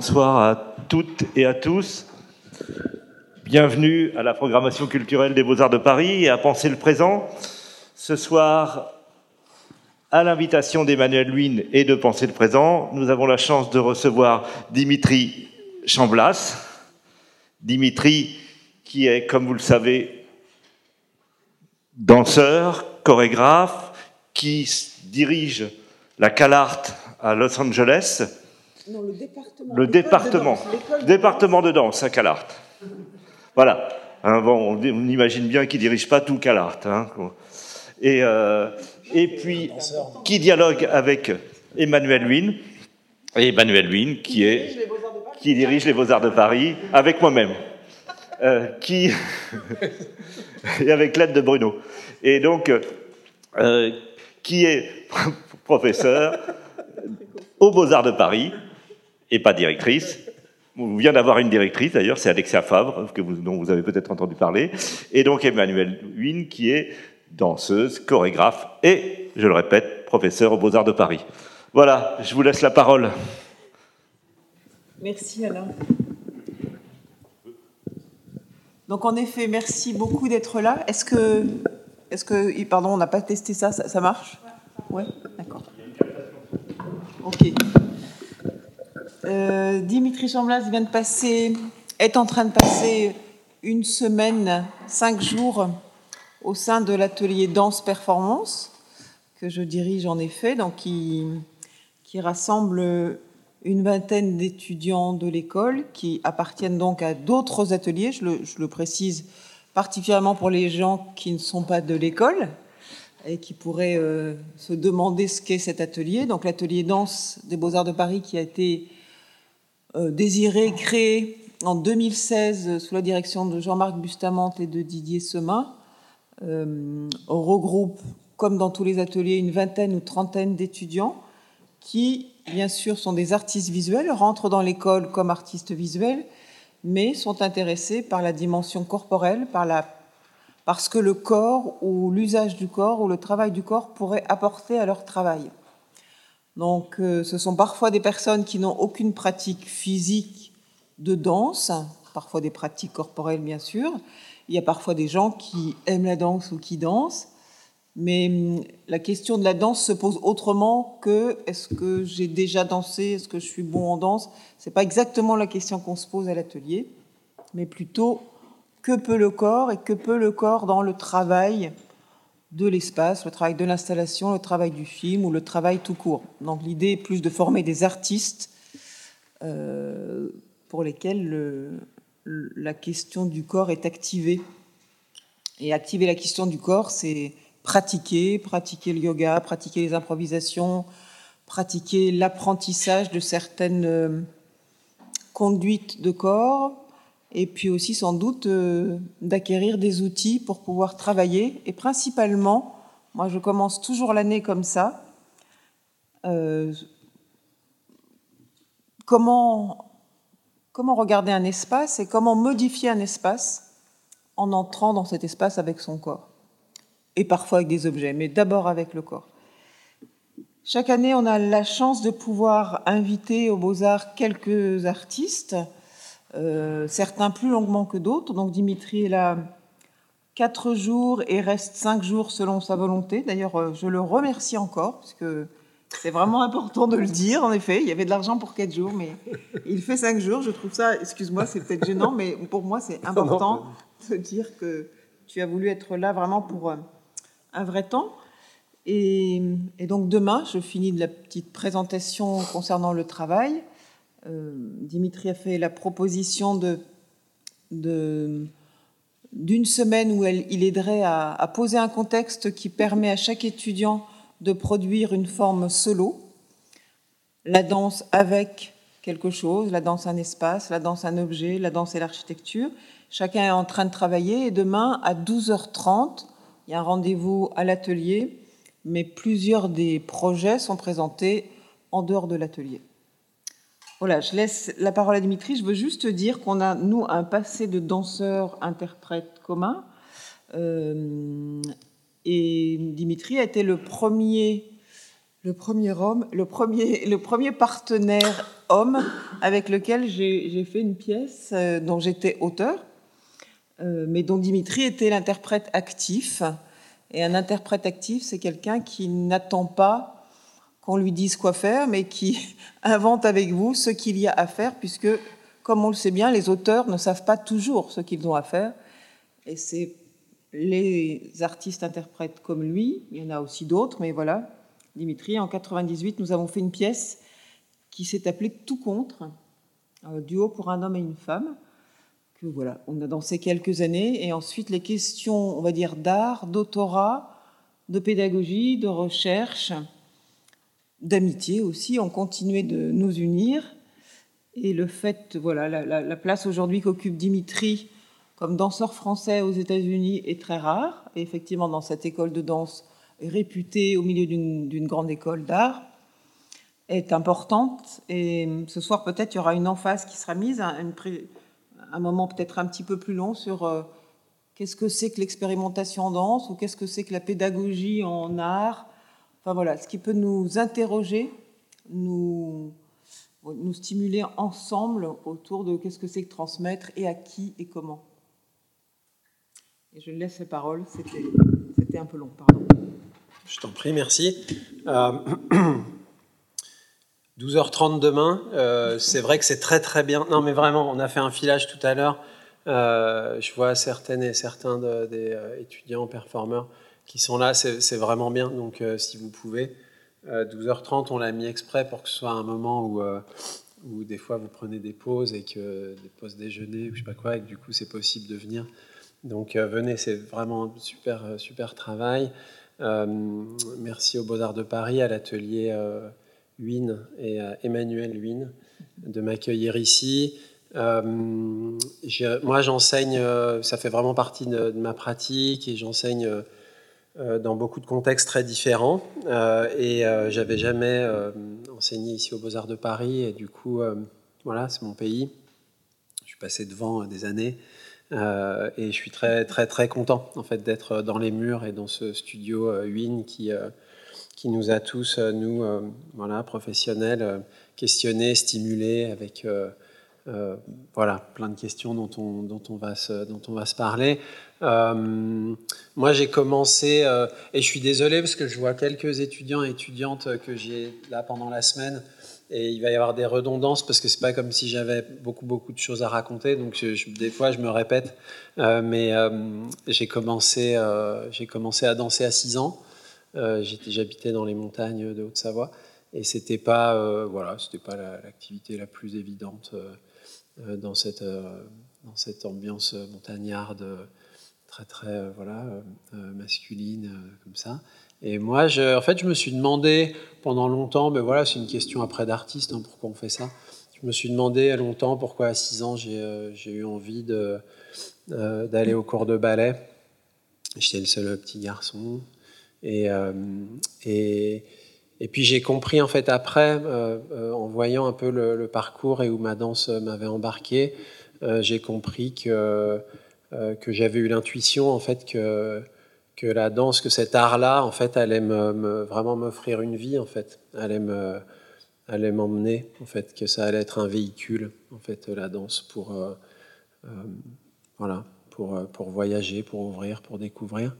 bonsoir à toutes et à tous. Bienvenue à la programmation culturelle des Beaux-Arts de Paris et à Penser le présent. Ce soir, à l'invitation d'Emmanuel Luynes et de Penser le présent, nous avons la chance de recevoir Dimitri Chamblas. Dimitri, qui est, comme vous le savez, danseur, chorégraphe, qui dirige la CalArt à Los Angeles. Non, le département. Le département. De département de danse à CalArt. Voilà. Hein, bon, on, imagine bien qu'il dirige pas tout CalArt. Hein. Et, euh, et puis, qui dialogue avec Emmanuel Huynh, et Emmanuel Huynh, qui, est, qui dirige les Beaux-Arts de Paris, avec moi-même, euh, qui, et avec l'aide de Bruno. Et donc, euh, qui est professeur aux Beaux-Arts de Paris, et pas directrice. On vient d'avoir une directrice, d'ailleurs, c'est Alexia Favre, que vous, dont vous avez peut-être entendu parler, et donc Emmanuel Huynh, qui est danseuse, chorégraphe et, je le répète, professeur aux Beaux-Arts de Paris. Voilà, je vous laisse la parole. Merci Alain. Donc en effet, merci beaucoup d'être là. Est-ce que, est-ce que, pardon, on n'a pas testé ça, ça, ça marche? Ouais, d'accord. Ok. Euh, Dimitri Chamblas est en train de passer une semaine, cinq jours au sein de l'atelier Danse Performance que je dirige en effet, donc qui, rassemble une vingtaine d'étudiants de l'école qui appartiennent donc à d'autres ateliers, je le, précise particulièrement pour les gens qui ne sont pas de l'école et qui pourraient euh, se demander ce qu'est cet atelier. Donc l'atelier danse des Beaux-Arts de Paris qui a été désiré, créé en 2016 sous la direction de Jean-Marc Bustamante et de Didier Semin, euh, regroupe, comme dans tous les ateliers, une vingtaine ou trentaine d'étudiants qui, bien sûr, sont des artistes visuels, rentrent dans l'école comme artistes visuels, mais sont intéressés par la dimension corporelle, par la, parce que le corps ou l'usage du corps ou le travail du corps pourrait apporter à leur travail. Donc, euh, ce sont parfois des personnes qui n'ont aucune pratique physique de danse, parfois des pratiques corporelles, bien sûr, il y a parfois des gens qui aiment la danse ou qui dansent, mais hum, la question de la danse se pose autrement que est-ce que j'ai déjà dansé, est-ce que je suis bon en danse? C'est pas exactement la question qu'on se pose à l'atelier, mais plutôt que peut le corps et que peut le corps dans le travail de l'espace, le travail de l'installation, le travail du film ou le travail tout court. Donc l'idée est plus de former des artistes euh, pour lesquels le, la question du corps est activée. Et activer la question du corps, c'est pratiquer, pratiquer le yoga, pratiquer les improvisations, pratiquer l'apprentissage de certaines euh, conduites de corps, et puis aussi sans doute euh, d'acquérir des outils pour pouvoir travailler. Et principalement, moi je commence toujours l'année comme ça, euh, comment comment regarder un espace et comment modifier un espace en entrant dans cet espace avec son corps. Et parfois avec des objets, mais d'abord avec le corps. Chaque année, on a la chance de pouvoir inviter aux Beaux-Arts quelques artistes, euh, certains plus longuement que d'autres. Donc Dimitri est là quatre jours et reste cinq jours selon sa volonté. D'ailleurs, euh, je le remercie encore, parce que c'est vraiment important de le dire, en effet. Il y avait de l'argent pour 4 jours, mais il fait 5 jours. Je trouve ça, excuse-moi, c'est peut-être gênant, mais pour moi, c'est important de dire que tu as voulu être là vraiment pour euh, un vrai temps. Et, donc demain, je finis de la petite présentation concernant le travail. Euh, Dimitri a fait la proposition d'une semaine où il aiderait à, à poser un contexte qui permet à chaque étudiant de produire une forme solo, la danse avec quelque chose, la danse un espace, la danse un objet, la danse et l'architecture. Chacun est en train de travailler et demain à 12h30, il y a un rendez-vous à l'atelier, mais plusieurs des projets sont présentés en dehors de l'atelier. Voilà, je laisse la parole à Dimitri. Je veux juste dire qu'on a, nous, un passé de danseurs-interprètes commun. Euh, et Dimitri a été le premier le premier homme, le premier, le premier partenaire homme avec lequel j'ai fait une pièce euh, dont j'étais auteur, euh, mais dont Dimitri était l'interprète actif. Et un interprète actif, c'est quelqu'un qui n'attend pas qu'on lui dise quoi faire, mais qui invente avec vous ce qu'il y a à faire, puisque, comme on le sait bien, les auteurs ne savent pas toujours ce qu'ils ont à faire. Et c'est les artistes interprètes comme lui, il y en a aussi d'autres, mais voilà, Dimitri, en 98, nous avons fait une pièce qui s'est appelée Tout contre, un duo pour un homme et une femme, que voilà, on a dansé quelques années, et ensuite les questions, on va dire, d'art, d'autorat, de pédagogie, de recherche, d'amitié aussi, ont continué de nous unir. Et le fait, voilà, la, la place aujourd'hui qu'occupe Dimitri comme danseur français aux États-Unis est très rare. Et effectivement, dans cette école de danse réputée au milieu d'une grande école d'art, est importante. Et ce soir, peut-être, il y aura une emphase qui sera mise, un, un moment peut-être un petit peu plus long sur euh, qu'est-ce que c'est que l'expérimentation en danse ou qu'est-ce que c'est que la pédagogie en art. Enfin voilà, ce qui peut nous interroger, nous, stimuler ensemble autour de qu'est-ce que c'est que transmettre et à qui et comment. Et je laisse la parole, c'était un peu long. Je t'en prie, merci. 12h30 euh, demain, euh, c'est vrai que c'est très très bien. Non mais vraiment, on a fait un filage tout à l'heure. Euh, je vois certaines et certains des étudiants, performeurs qui sont là, c'est vraiment bien. Donc si vous pouvez, 12h30, on l'a mis exprès pour que ce soit un moment où, où des fois vous prenez des pauses et que des pauses déjeuner ou je sais pas quoi, et que du coup c'est possible de venir donc euh, venez, c'est vraiment un super, euh, super travail. Euh, merci aux Beaux-Arts de Paris, à l'atelier Win et à Emmanuel Win de m'accueillir ici. moi, j'enseigne, ça fait vraiment partie de, ma pratique et j'enseigne dans beaucoup de contextes très différents. et j'avais jamais enseigné ici aux Beaux-Arts de Paris et du coup, voilà, c'est mon pays. Je suis passé devant des années. Euh, et je suis très très très content en fait d'être dans les murs et dans ce studio euh, Win qui euh, qui nous a tous nous voilà professionnels questionnés, stimulés avec voilà plein de questions dont on dont on va se dont on va se parler. moi j'ai commencé et je suis désolé parce que je vois quelques étudiants et étudiantes que j'ai là pendant la semaine et il va y avoir des redondances parce que c'est pas comme si j'avais beaucoup beaucoup de choses à raconter. Donc des fois je me répète. Euh, mais euh, j'ai commencé euh, commencé à danser à 6 ans. J'habitais dans les montagnes de Haute-Savoie. Et c'était pas voilà pas l'activité la, plus évidente dans cette dans cette ambiance montagnarde très très voilà masculine comme ça et moi, je, en fait, je me suis demandé pendant longtemps, mais voilà, c'est une question après d'artiste, hein, pourquoi on fait ça. Je me suis demandé longtemps pourquoi à 6 ans j'ai euh, eu envie euh, d'aller au cours de ballet. J'étais le seul petit garçon. Euh, et, et puis j'ai compris en fait après, en voyant un peu le, parcours et où ma danse m'avait embarqué, j'ai compris que, que j'avais eu l'intuition en fait que que la danse, que cet art-là, en fait, allait me, vraiment m'offrir une vie, en fait, allait allait m'emmener, en fait, que ça allait être un véhicule, en fait, la danse pour, euh, euh, voilà, pour, euh, pour voyager, pour ouvrir, pour découvrir.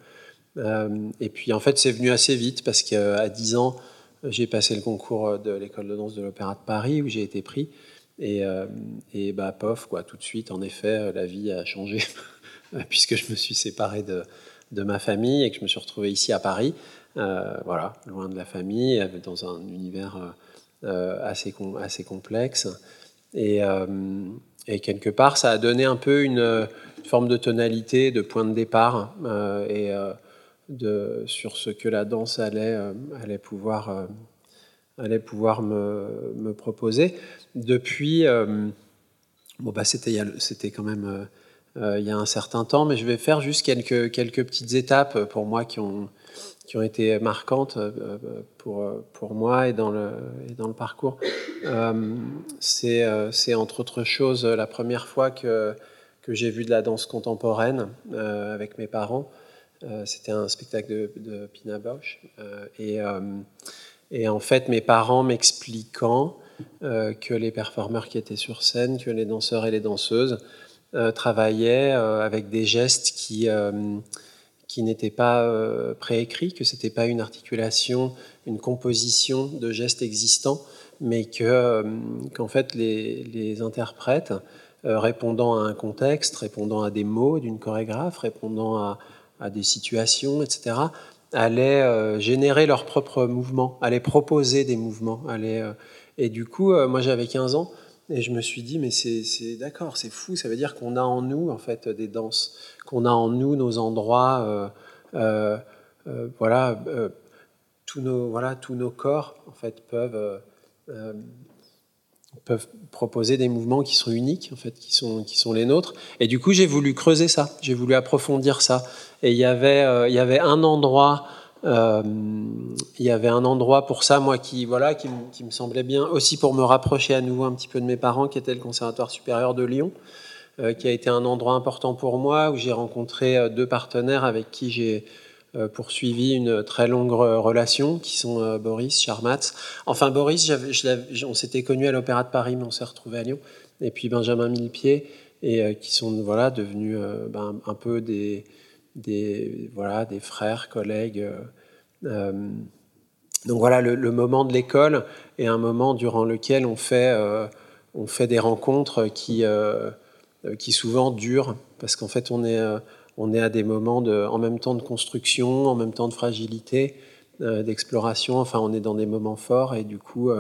et puis, en fait, c'est venu assez vite parce qu'à 10 ans, j'ai passé le concours de l'école de danse de l'Opéra de Paris où j'ai été pris. Et, et bah, pof, quoi, tout de suite, en effet, la vie a changé puisque je me suis séparé de, ma famille et que je me suis retrouvé ici à Paris, euh, voilà, loin de la famille, dans un univers euh, euh, assez, assez complexe. Et, quelque part, ça a donné un peu une, forme de tonalité, de point de départ, et sur ce que la danse allait, allait pouvoir, allait pouvoir me, me proposer. Depuis, bon, bah, c'était quand même euh, il y a un certain temps, mais je vais faire juste quelques, quelques petites étapes pour moi qui ont, qui ont été marquantes euh, pour, pour moi et dans le, dans le parcours. Euh, c'est entre autres choses la première fois que, que j'ai vu de la danse contemporaine avec mes parents. C'était un spectacle de, Pina Bausch. et, Et en fait, mes parents m'expliquant que les performeurs qui étaient sur scène, que les danseurs et les danseuses travaillaient avec des gestes qui qui n'était pas euh, préécrit, que c'était pas une articulation, une composition de gestes existants, mais que euh, qu'en fait les, interprètes, euh, répondant à un contexte, répondant à des mots d'une chorégraphe, répondant à, des situations, etc., allaient générer leurs propres mouvements, allaient proposer des mouvements, allaient, et du coup, moi j'avais 15 ans. Et je me suis dit, mais c'est d'accord, c'est fou, ça veut dire qu'on a en nous en fait des danses, qu'on a en nous nos endroits, euh, euh, euh, voilà, tous nos voilà tous nos corps en fait peuvent peuvent proposer des mouvements qui sont uniques en fait, qui sont qui sont les nôtres. Et du coup, j'ai voulu creuser ça, j'ai voulu approfondir ça. Et il y avait il y avait un endroit euh, il y avait un endroit pour ça, moi, qui, voilà, qui, me semblait bien, aussi pour me rapprocher à nouveau un petit peu de mes parents, qui était le Conservatoire supérieur de Lyon, euh, qui a été un endroit important pour moi, où j'ai rencontré euh, deux partenaires avec qui j'ai poursuivi une très longue relation, qui sont Boris Charmatz. Enfin, Boris, on s'était connus à l'Opéra de Paris, mais on s'est retrouvés à Lyon. Et puis Benjamin Millepied, et qui sont voilà, devenus ben, un peu des voilà, des frères, collègues. Euh, euh, donc voilà, le, moment de l'école est un moment durant lequel on fait, euh, on fait des rencontres qui, qui souvent durent, parce qu'en fait on est, on est à des moments de, en même temps de construction, en même temps de fragilité, d'exploration, enfin on est dans des moments forts et du coup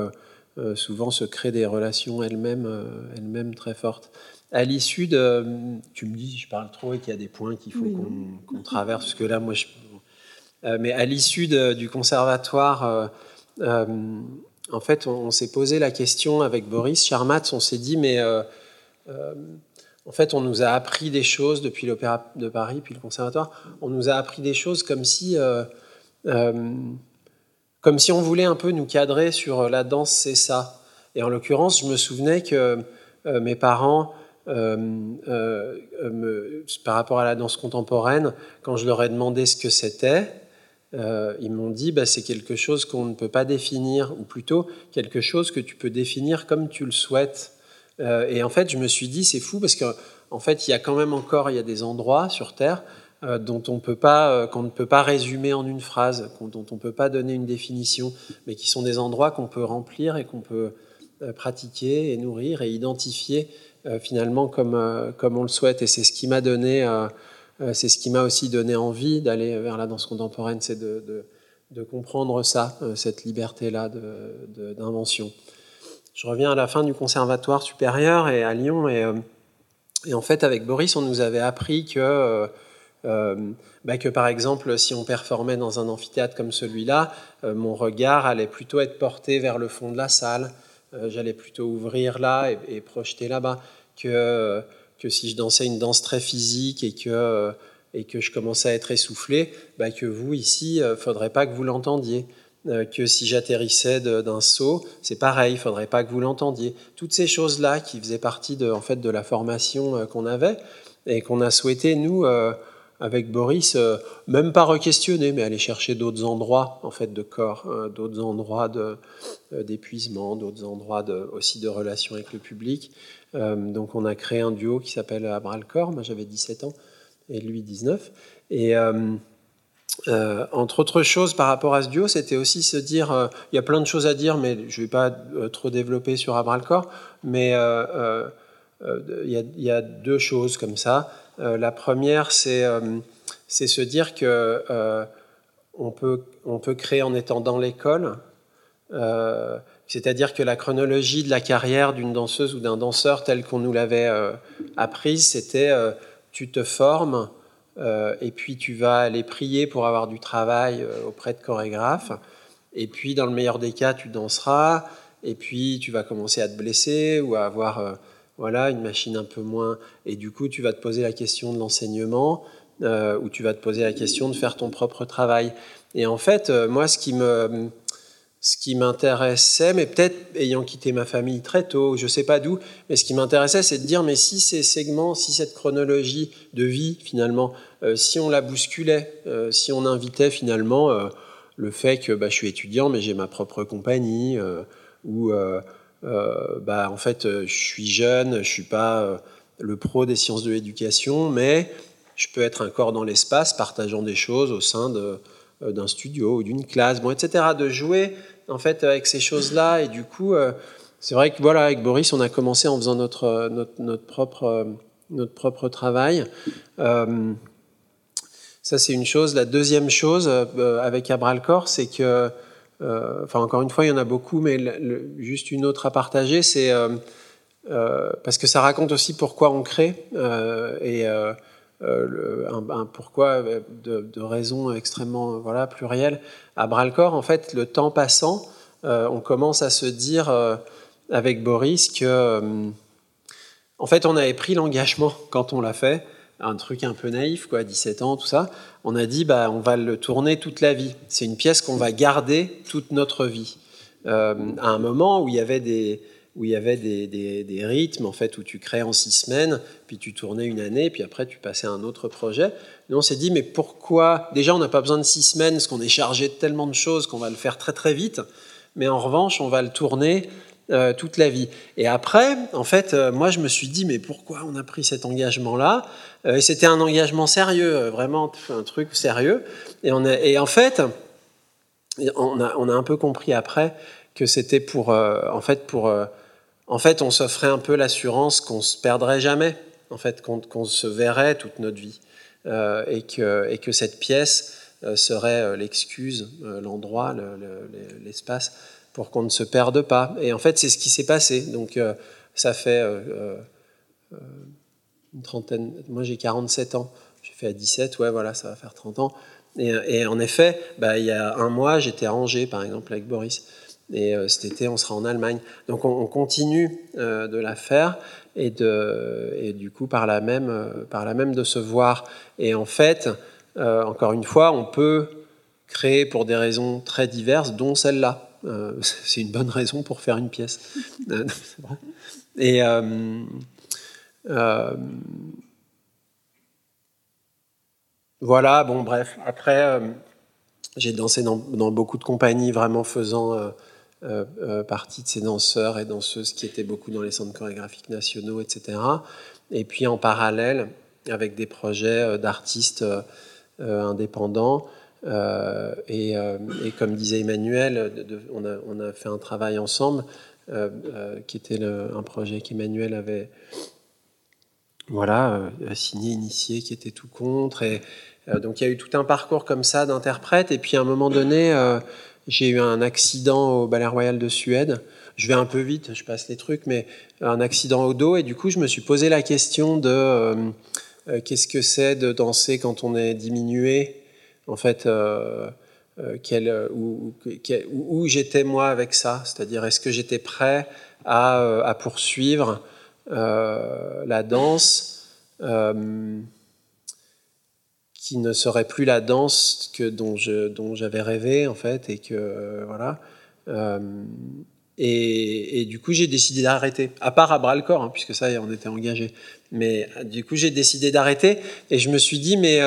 souvent se créent des relations elles-mêmes elles-mêmes très fortes à l'issue de. Tu me dis, je parle trop et qu'il y a des points qu'il faut qu'on traverse, parce que là, moi, je. Euh, mais à l'issue du conservatoire, euh, euh, en fait, on, s'est posé la question avec Boris Charmatz, on s'est dit, mais en fait, on nous a appris des choses depuis l'Opéra de Paris, puis le conservatoire, on nous a appris des choses comme si. comme si on voulait un peu nous cadrer sur la danse, c'est ça. Et en l'occurrence, je me souvenais que mes parents euh, euh, euh, par rapport à la danse contemporaine, quand je leur ai demandé ce que c'était, ils m'ont dit bah, c'est quelque chose qu'on ne peut pas définir, ou plutôt quelque chose que tu peux définir comme tu le souhaites. Et en fait, je me suis dit c'est fou parce qu'en en fait, il y a quand même encore il y a des endroits sur Terre dont on peut pas, qu'on ne peut pas résumer en une phrase, dont on ne peut pas donner une définition, mais qui sont des endroits qu'on peut remplir et qu'on peut pratiquer et nourrir et identifier euh, finalement comme, euh, comme on le souhaite. Et c'est ce qui m'a donné, euh, c'est ce qui m'a aussi donné envie d'aller vers la danse contemporaine, c'est de, comprendre ça, cette liberté-là d'invention. Je reviens à la fin du conservatoire supérieur et à Lyon et, et en fait avec Boris on nous avait appris que bah, que par exemple, si on performait dans un amphithéâtre comme celui-là, mon regard allait plutôt être porté vers le fond de la salle, euh, j'allais plutôt ouvrir là et, projeter là-bas que, que si je dansais une danse très physique et que, et que je commençais à être essoufflé, bah que vous ici, euh, faudrait pas que vous l'entendiez. Euh, que si j'atterrissais d'un saut, c'est pareil, il faudrait pas que vous l'entendiez. Toutes ces choses-là qui faisaient partie de, en fait, de la formation qu'on avait et qu'on a souhaité, nous, avec Boris, euh, même pas re-questionner, mais aller chercher d'autres endroits en fait de corps, euh, d'autres endroits euh, d'épuisement, d'autres endroits aussi de relation avec le public. donc on a créé un duo qui s'appelle Abra le corps. Moi j'avais 17 ans et lui 19. Et entre autres choses par rapport à ce duo, c'était aussi se dire, il y a plein de choses à dire, mais je ne vais pas trop développer sur Abra le corps, mais il y, a deux choses comme ça. Euh, la première, c'est euh, se dire que euh, on peut, peut créer en étant dans l'école. C'est-à-dire que la chronologie de la carrière d'une danseuse ou d'un danseur telle qu'on nous l'avait apprise, c'était tu te formes et puis tu vas aller prier pour avoir du travail auprès de chorégraphes. Et puis, dans le meilleur des cas, tu danseras. Et puis, tu vas commencer à te blesser ou à avoir voilà, une machine un peu moins. Et du coup, tu vas te poser la question de l'enseignement, euh, ou tu vas te poser la question de faire ton propre travail. Et en fait, euh, moi, ce qui me, ce qui m'intéressait, mais peut-être ayant quitté ma famille très tôt, je sais pas d'où, mais ce qui m'intéressait, c'est de dire, mais si ces segments, si cette chronologie de vie, finalement, euh, si on la bousculait, si on invitait finalement le fait que bah, je suis étudiant, mais j'ai ma propre compagnie, ou bah, en fait, je suis jeune, je suis pas le pro des sciences de l'éducation, mais je peux être un corps dans l'espace, partageant des choses au sein d'un studio ou d'une classe, bon, etc. De jouer en fait avec ces choses-là, et du coup, c'est vrai que voilà, avec Boris, on a commencé en faisant notre, notre, propre, notre propre travail. Ça, c'est une chose. La deuxième chose euh, avec Abralcor, c'est que, euh, enfin, encore une fois, il y en a beaucoup, mais juste une autre à partager, c'est euh, parce que ça raconte aussi pourquoi on crée et un, pourquoi de, raisons extrêmement voilà, plurielles. À Bralcor, en fait, le temps passant, on commence à se dire avec Boris que, en fait, on avait pris l'engagement quand on l'a fait un truc un peu naïf, quoi, 17 ans, tout ça. On a dit, bah, on va le tourner toute la vie. C'est une pièce qu'on va garder toute notre vie. Euh, à un moment où il y avait des où il y avait des, des, rythmes en fait où tu crées en six semaines, puis tu tournais une année, puis après tu passais à un autre projet. Nous on s'est dit mais pourquoi? Déjà on n'a pas besoin de six semaines parce qu'on est chargé de tellement de choses qu'on va le faire très très vite. Mais en revanche on va le tourner euh, toute la vie. Et après, en fait, euh, moi, je me suis dit, mais pourquoi on a pris cet engagement-là? Euh, Et c'était un engagement sérieux, vraiment un truc sérieux. Et, on et en fait, on a, on a, un peu compris après que c'était pour, en fait, pour, en fait, on s'offrait un peu l'assurance qu'on se perdrait jamais, en fait, qu'on se verrait toute notre vie, et que, et que cette pièce serait l'excuse, l'endroit, l'espace pour qu'on ne se perde pas. Et en fait, c'est ce qui s'est passé. Donc, euh, ça fait euh, euh, une trentaine. Moi, j'ai 47 ans. J'ai fait à 17, ouais, voilà, ça va faire 30 ans. Et, en effet, bah, il y a un mois, j'étais à par exemple, avec Boris. Et cet été, on sera en Allemagne. Donc, on, continue de la faire et, de, et du coup, par la, même, par la même de se voir. Et en fait, encore une fois, on peut créer pour des raisons très diverses, dont celle-là. Euh, c'est une bonne raison pour faire une pièce. Euh, et euh, voilà, bon, bref. Après, j'ai dansé dans, beaucoup de compagnies, vraiment faisant partie de ces danseurs et danseuses qui étaient beaucoup dans les centres chorégraphiques nationaux, etc. Et puis en parallèle, avec des projets d'artistes indépendants. Euh, euh, et, comme disait Emmanuel, on, a, fait un travail ensemble, euh, qui était un projet qu'Emmanuel avait voilà, signé, initié, qui était tout contre. Et, donc il y a eu tout un parcours comme ça d'interprète. Et puis à un moment donné, j'ai eu un accident au Ballet Royal de Suède. Je vais un peu vite, je passe les trucs, mais un accident au dos. Et du coup, je me suis posé la question de qu'est-ce que c'est de danser quand on est diminué? En fait, euh, euh, euh, où, j'étais moi avec ça, c'est-à-dire est-ce que j'étais prêt à, poursuivre la danse? Qui ne serait plus la danse que dont je dont j'avais rêvé en fait et que voilà et, du coup j'ai décidé d'arrêter à part à bras le corps hein, puisque ça on était engagé mais du coup j'ai décidé d'arrêter et je me suis dit mais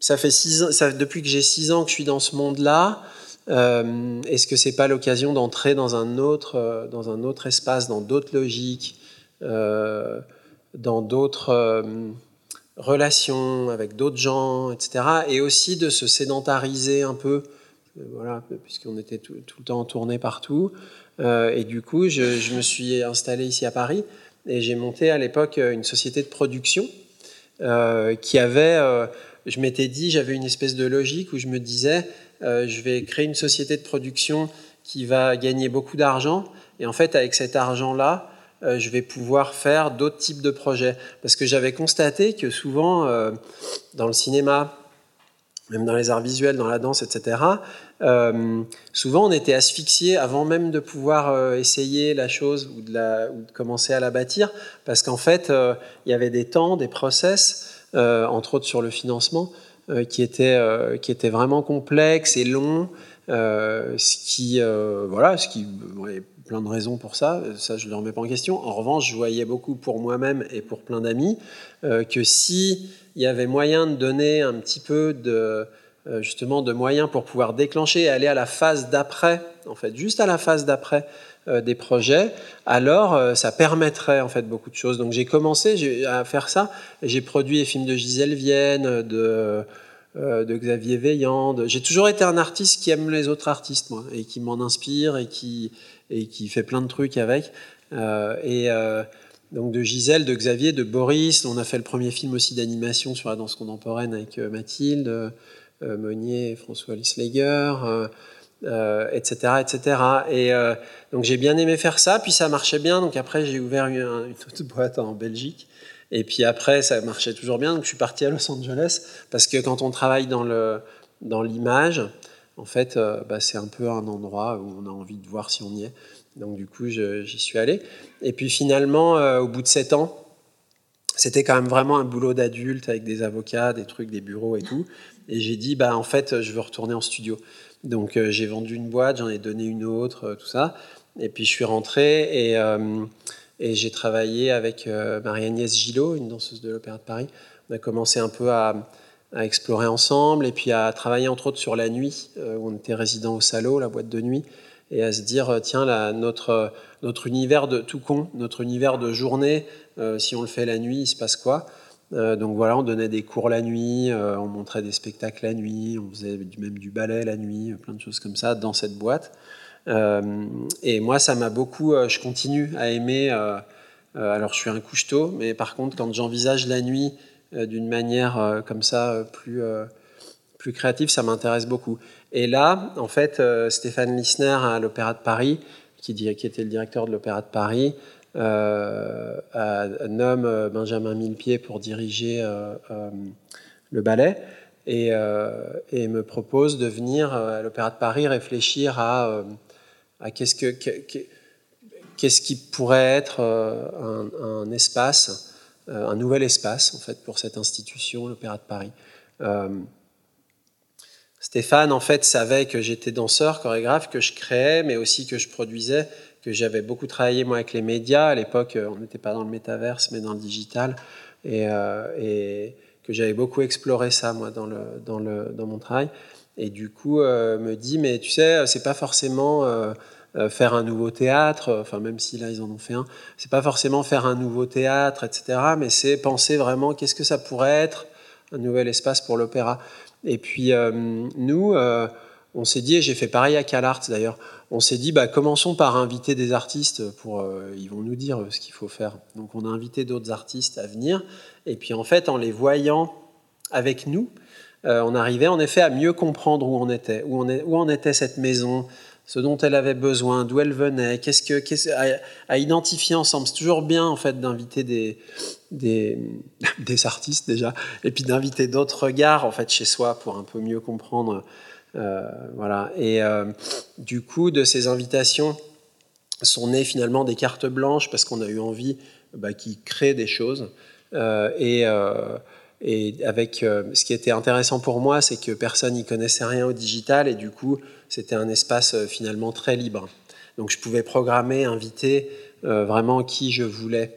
ça fait six ans, depuis que j'ai six ans que je suis dans ce monde-là. Euh, est-ce que c'est pas l'occasion d'entrer dans un autre, euh, dans un autre espace, dans d'autres logiques, euh, dans d'autres relations avec d'autres gens, etc. Et aussi de se sédentariser un peu, voilà, puisqu'on était tout, le temps tourné partout. et du coup, je, me suis installé ici à Paris et j'ai monté à l'époque une société de production qui avait je m'étais dit, j'avais une espèce de logique où je me disais, euh, je vais créer une société de production qui va gagner beaucoup d'argent. Et en fait, avec cet argent-là, euh, je vais pouvoir faire d'autres types de projets. Parce que j'avais constaté que souvent, euh, dans le cinéma, même dans les arts visuels, dans la danse, etc., souvent on était asphyxié avant même de pouvoir essayer la chose ou de, commencer à la bâtir, parce qu'en fait, il y avait des temps, des process euh, entre autres sur le financement, euh, qui, était, euh, qui était vraiment complexe et long. ce qui, voilà, ce qui, plein de raisons pour ça, ça je ne le remets pas en question. En revanche, je voyais beaucoup pour moi-même et pour plein d'amis que si il y avait moyen de donner un petit peu de, justement de moyens pour pouvoir déclencher et aller à la phase d'après, en fait, juste à la phase d'après des projets, alors ça permettrait en fait beaucoup de choses. Donc j'ai commencé à faire ça. J'ai produit les films de Gisèle Vienne, de euh, de Xavier Veillant. J'ai toujours été un artiste qui aime les autres artistes, moi, et qui m'en inspire et qui, et qui fait plein de trucs avec. Euh, et euh, donc de Gisèle, de Xavier, de Boris. On a fait le premier film aussi d'animation sur la danse contemporaine avec Mathilde, Meunier, François Lisleger. etc., etc. Et donc j'ai bien aimé faire ça, puis ça marchait bien. Donc après j'ai ouvert une autre boîte en Belgique et puis après, ça marchait toujours bien. Donc je suis parti à Los Angeles parce que quand on travaille dans le dans l'image, en fait, euh, bah, c'est un peu un endroit où on a envie de voir si on y est. Donc du coup, j'y suis allé. Et puis finalement, euh, au bout de sept ans, c'était quand même vraiment un boulot d'adulte avec des avocats, des trucs, des bureaux et tout. Et j'ai dit, bah en fait, je veux retourner en studio. Donc euh, j'ai vendu une boîte, j'en ai donné une autre, tout ça. Et puis je suis rentré et et j'ai travaillé avec Marie-Agnès Gillot, une danseuse de l'Opéra de Paris. On a commencé un peu à, explorer ensemble et puis à travailler entre autres sur la nuit, euh, où on était résident au Salo, la boîte de nuit, et à se dire, euh, tiens, notre, notre univers de tout con, notre univers de journée, si on le fait la nuit, il se passe quoi? Donc voilà, on donnait des cours la nuit, on montrait des spectacles la nuit, on faisait même du ballet la nuit, plein de choses comme ça dans cette boîte. Euh, et moi, ça m'a beaucoup. Euh, je continue à aimer. Euh, alors, je suis un couche-tôt, mais par contre, quand j'envisage la nuit d'une manière comme ça, plus plus créative, ça m'intéresse beaucoup. Et là, en fait, Stéphane Lissner à l'Opéra de Paris, qui, était le directeur de l'Opéra de Paris, euh, nomme Benjamin Millepied pour diriger le ballet et, me propose de venir à l'Opéra de Paris réfléchir à qu'est-ce, que, qu'est-ce qui pourrait être euh, un, espace, euh, un nouvel espace en fait pour cette institution, l'Opéra de Paris. Euh, Stéphane en fait savait que j'étais danseur, chorégraphe, que je créais, mais aussi que je produisais, que j'avais beaucoup travaillé moi avec les médias. À l'époque, on n'était pas dans le métaverse, mais dans le digital, et, que j'avais beaucoup exploré ça moi dans, le, dans, le, dans mon travail. Et du coup, euh, me dit, mais tu sais, c'est pas forcément euh, euh, faire un nouveau théâtre, enfin même si là ils en ont fait un, c'est pas forcément faire un nouveau théâtre, etc. Mais c'est penser vraiment qu'est-ce que ça pourrait être un nouvel espace pour l'opéra. Et puis nous, on s'est dit, et j'ai fait pareil à CalArts d'ailleurs, on s'est dit, bah, commençons par inviter des artistes pour, ils vont nous dire ce qu'il faut faire. Donc on a invité d'autres artistes à venir, et puis en fait, en les voyant avec nous, euh, on arrivait en effet à mieux comprendre où on était, où, on est, où en était cette maison, ce dont elle avait besoin, d'où elle venait, qu'est-ce que, à, identifier ensemble. C'est toujours bien en fait d'inviter des, des, artistes déjà, et puis d'inviter d'autres regards en fait chez soi pour un peu mieux comprendre. Euh, voilà. Et euh, du coup, de ces invitations sont nées finalement des cartes blanches parce qu'on a eu envie bah, qu'ils créent des choses. et et avec euh, ce qui était intéressant pour moi, c'est que personne n'y connaissait rien au digital et du coup, c'était un espace euh, finalement très libre. Donc je pouvais programmer, inviter euh, vraiment qui je voulais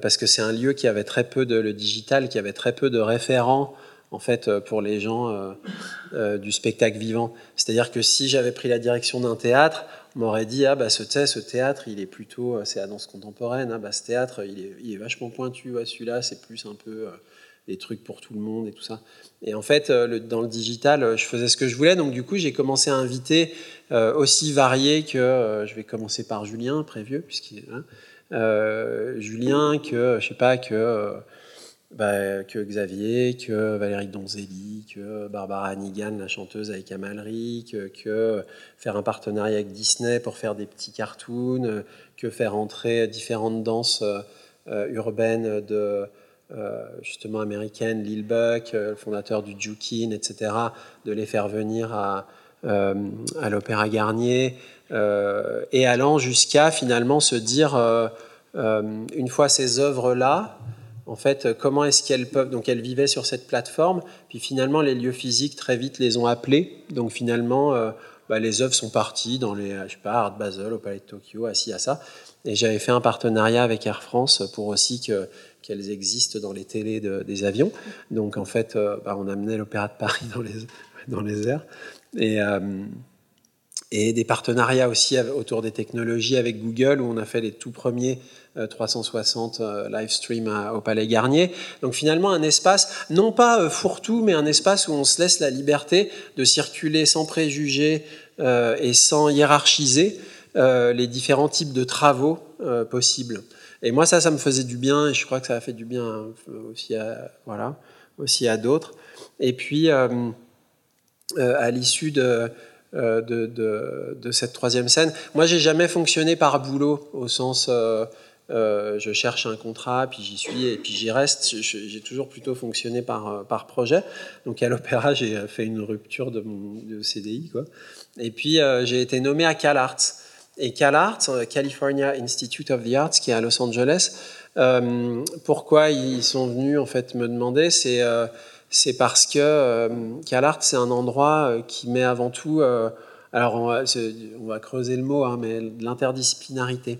parce que c'est un lieu qui avait très peu de le digital, qui avait très peu de référents en fait pour les gens du spectacle vivant. C'est-à-dire que si j'avais pris la direction d'un théâtre, on m'aurait dit ah bah ce, ce théâtre il est plutôt c'est la danse contemporaine, ah, bah, ce théâtre il est, il est vachement pointu, celui-là c'est plus un peu des trucs pour tout le monde et tout ça. Et en fait, euh, dans le digital, euh, je faisais ce que je voulais. Donc du coup, j'ai commencé à inviter euh, aussi variés que je vais commencer par Julien Prévieux, puisqu'il hein, Julien, que je sais pas que bah, que Xavier, que Valérie Donzelli, que Barbara Hannigan, la chanteuse avec Amalric, que, que, faire un partenariat avec Disney pour faire des petits cartoons, que faire entrer différentes danses urbaines de justement américaine, Lil Buck, euh, le fondateur du Jukin, etc., de les faire venir à, euh, l'Opéra Garnier, et allant jusqu'à finalement se dire, une fois ces œuvres-là, en fait, comment est-ce qu'elles peuvent. Donc, elles vivaient sur cette plateforme, puis finalement, les lieux physiques très vite les ont appelés. Donc, finalement, bah, les œuvres sont parties dans les, je sais pas, Art Basel, au Palais de Tokyo, assis à ça. Et j'avais fait un partenariat avec Air France pour aussi que qu'elles existent dans les télés des avions. Donc en fait, bah, on amenait l'Opéra de Paris dans les, dans les airs. Et, et des partenariats aussi autour des technologies avec Google, où on a fait les tout premiers 360 euh, euh, live stream au Palais Garnier. Donc finalement un espace, non pas euh, fourre-tout, mais un espace où on se laisse la liberté de circuler sans préjugés et sans hiérarchiser les différents types de travaux possibles. Et moi ça, ça me faisait du bien, et je crois que ça a fait du bien aussi à, voilà, aussi à d'autres. Et puis à l'issue de de, cette troisième scène. Moi, j'ai jamais fonctionné par boulot au sens euh, je cherche un contrat, puis j'y suis et puis j'y reste. J'ai toujours plutôt fonctionné par, euh, par projet. Donc à l'opéra, j'ai fait une rupture de mon CDI. Quoi. Et puis euh, j'ai été nommé à CalArts. Et CalArts, California Institute of the Arts, qui est à Los Angeles, pourquoi ils sont venus en fait me demander, c'est c'est parce que CalArts, c'est un endroit qui met avant tout, alors on va, creuser le mot, hein, mais l'interdisciplinarité.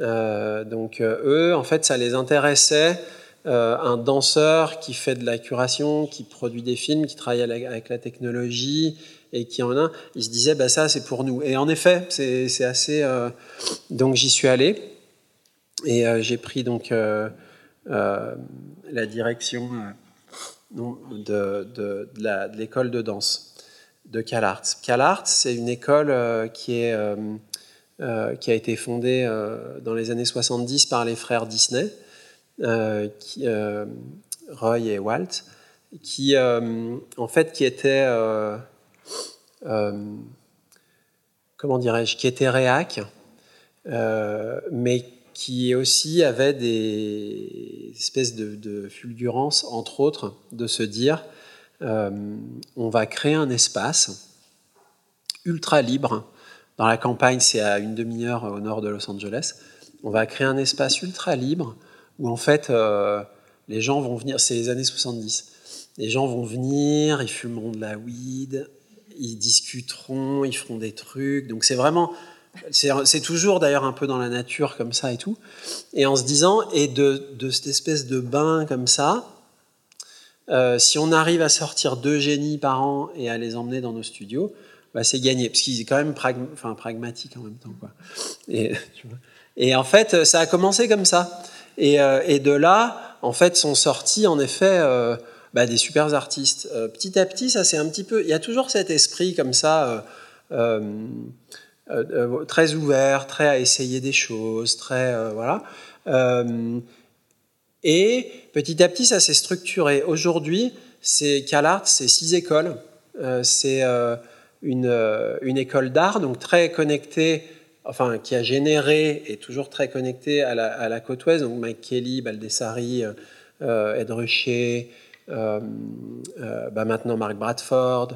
Euh, donc euh, eux, en fait, ça les intéressait. Euh, un danseur qui fait de la curation, qui produit des films, qui travaille avec la technologie et qui en a, il se disait, bah, ça c'est pour nous. Et en effet, c'est assez... donc j'y suis allé et j'ai pris donc la direction de, de, l'école de, danse de CalArts. CalArts, c'est une école qui est euh, qui a été fondée euh, dans les années 70 par les frères Disney, euh, Roy et Walt, qui en fait qui était comment dirais-je, qui était réac, mais qui aussi avait des espèces de, fulgurances, entre autres, de se dire on va créer un espace ultra libre dans la campagne, c'est à une demi-heure au nord de Los Angeles. On va créer un espace ultra libre où en fait euh, les gens vont venir, c'est les années 70, les gens vont venir, ils fumeront de la weed, ils discuteront, ils feront des trucs. Donc c'est vraiment, c'est toujours d'ailleurs un peu dans la nature comme ça et tout. Et en se disant, et de, cette espèce de bain comme ça, euh, si on arrive à sortir deux génies par an et à les emmener dans nos studios, bah, c'est gagné, parce qu'il est quand même enfin, pragmatique en même temps. Et, en fait, ça a commencé comme ça. Et, euh, de là, en fait, sont sortis en effet euh, bah, des super artistes. Euh, petit à petit, ça c'est un petit peu. Il y a toujours cet esprit comme ça. très ouvert, très à essayer des choses, très voilà. et petit à petit, ça s'est structuré. Aujourd'hui, c'est CalArts, c'est six écoles. c'est une, euh, une école d'art, donc très connectée, enfin qui a généré et toujours très connectée à la, à la côte ouest, donc Mike Kelly, Baldessari, euh, euh Ed Ruscher, euh, bah maintenant Mark Bradford,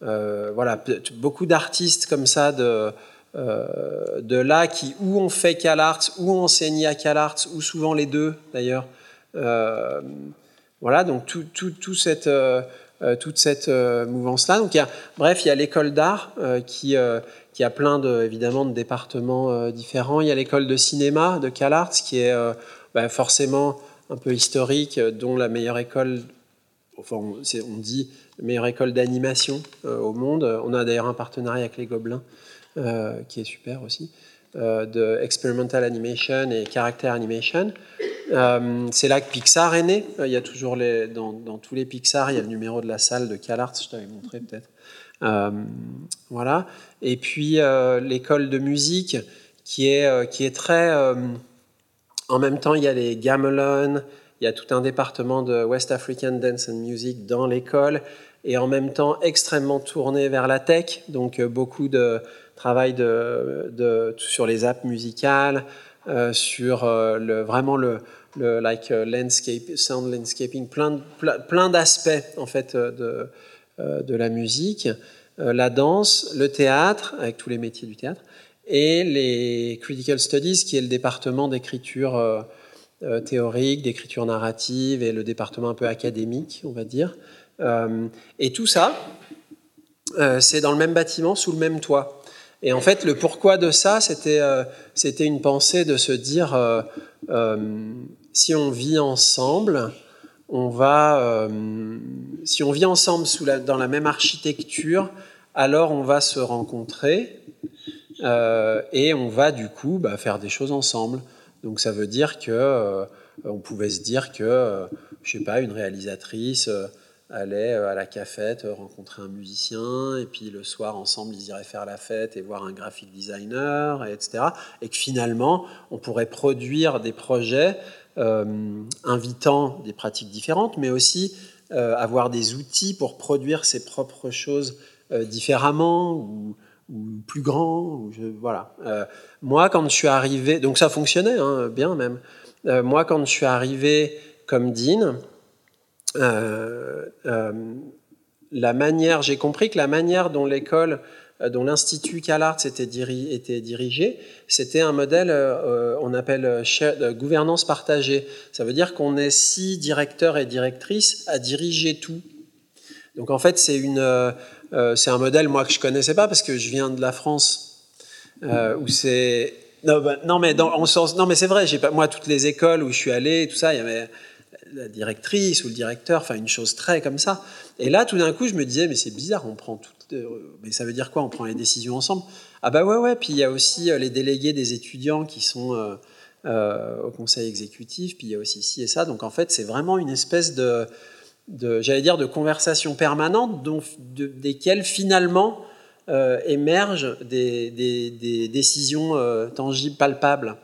voilà, beaucoup d'artistes comme ça de, de là qui ou ont fait CalArts, ou ont enseigné à CalArts, ou souvent les deux d'ailleurs. voilà, donc tout, tout, tout cette euh, toute cette euh, mouvance-là. Donc, y a, bref, il y a l'école d'art euh, qui, qui a plein de, évidemment de départements différents. Il y a l'école de cinéma de CalArts qui est bah, forcément un peu historique, dont la meilleure école, enfin, on, on dit meilleure école d'animation au monde. On a d'ailleurs un partenariat avec les Gobelins qui est super aussi. de experimental animation et character animation. Euh, c'est là que Pixar est né. Euh, il y a toujours dans, tous les Pixar, il y a le numéro de la salle de CalArts, je t'avais montré peut-être. Euh, voilà. Et puis l'école de musique qui est, qui est très. en même temps, il y a les gamelons, il y a tout un département de West African Dance and Music dans l'école, et en même temps extrêmement tourné vers la tech, donc beaucoup de travail sur les apps musicales, sur le, vraiment le, like landscape, sound landscaping, plein, plein, d'aspects en fait euh, de, euh, de la musique, euh, la danse, le théâtre avec tous les métiers du théâtre et les critical studies qui est le département d'écriture théorique, d'écriture narrative et le département un peu académique, on va dire. et tout ça, c'est dans le même bâtiment, sous le même toit. Et en fait, le pourquoi de ça, c'était c'était une pensée de se dire si on vit ensemble, on va, si on vit ensemble dans la même architecture, alors on va se rencontrer et on va du coup bah, faire des choses ensemble. Donc ça veut dire que on pouvait se dire que, je sais pas, une réalisatrice euh, à la cafette euh, rencontrer un musicien, et puis le soir, ensemble, ils iraient faire la fête et voir un graphic designer, etc. Et que finalement, on pourrait produire des projets euh, invitant des pratiques différentes, mais aussi avoir des outils pour produire ses propres choses différemment ou, plus grand. Ou voilà. moi, quand je suis arrivé, donc ça fonctionnait hein, bien même. moi, quand je suis arrivé comme Dean, euh, euh, la manière, j'ai compris que la manière dont l'école, euh, dont l'Institut CalArts était, était dirigé, c'était un modèle, on appelle gouvernance partagée. Ça veut dire qu'on est six directeurs et directrices à diriger tout. Donc en fait, c'est une, c'est un modèle moi que je connaissais pas parce que je viens de la France où c'est non, bah, mais non mais c'est vrai. Moi toutes les écoles où je suis allé, tout ça, il y avait la directrice ou le directeur, enfin une chose très comme ça. Et là, tout d'un coup, je me disais, mais c'est bizarre, on prend tout. Euh, mais ça veut dire quoi On prend les décisions ensemble? Ah bah ouais, ouais. Puis il y a aussi euh, les délégués des étudiants qui sont euh, au conseil exécutif. Puis il y a aussi ci et ça. Donc en fait, c'est vraiment une espèce de, de j'allais dire, de conversation permanente, dont, desquelles finalement émergent des, décisions tangibles, palpables.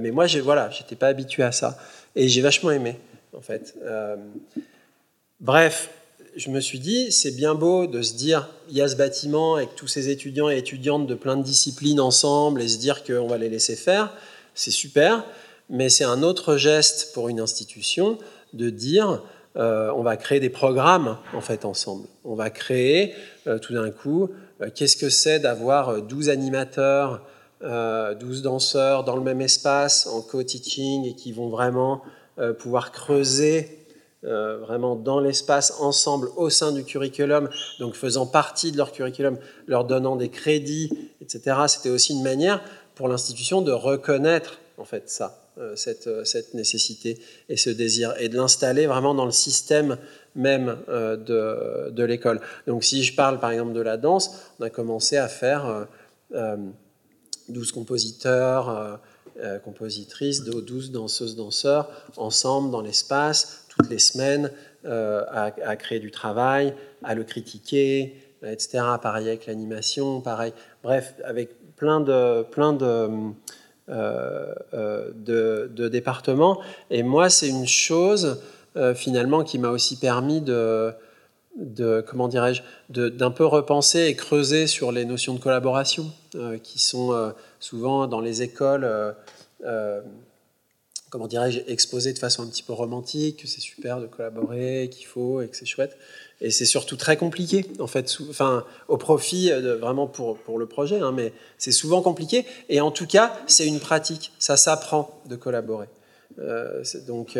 mais moi, voilà, j'étais pas habitué à ça. Et j'ai vachement aimé en fait. Euh, bref, je me suis dit, c'est bien beau de se dire, il y a ce bâtiment avec tous ces étudiants et étudiantes de plein de disciplines ensemble et se dire qu'on va les laisser faire, c'est super, mais c'est un autre geste pour une institution de dire, euh, on va créer des programmes en fait ensemble. On va créer euh, tout d'un coup, qu'est-ce que c'est d'avoir 12 animateurs, 12 danseurs dans le même espace en co-teaching et qui vont vraiment euh, pouvoir creuser euh, vraiment dans l'espace ensemble au sein du curriculum, donc faisant partie de leur curriculum, leur donnant des crédits, etc. C'était aussi une manière pour l'institution de reconnaître en fait ça, euh, cette, cette, nécessité et ce désir, et de l'installer vraiment dans le système même de, de l'école. Donc si je parle par exemple de la danse, on a commencé à faire 12 compositeurs, euh, compositrices, de 12 danseuses, danseurs, ensemble dans l'espace, toutes les semaines, euh, à, créer du travail, à le critiquer, etc. Pareil avec l'animation, pareil. Bref, avec plein de, plein de, euh, de, départements. Et moi, c'est une chose, finalement, qui m'a aussi permis de, de comment dirais-je, d'un peu repenser et creuser sur les notions de collaboration qui sont souvent dans les écoles, euh, euh, comment dirais-je, exposées de façon un petit peu romantique, que c'est super de collaborer, qu'il faut et que c'est chouette. Et c'est surtout très compliqué, en fait, au profit de, vraiment pour, le projet, hein, mais c'est souvent compliqué. Et en tout cas, c'est une pratique, ça s'apprend de collaborer. Euh, donc,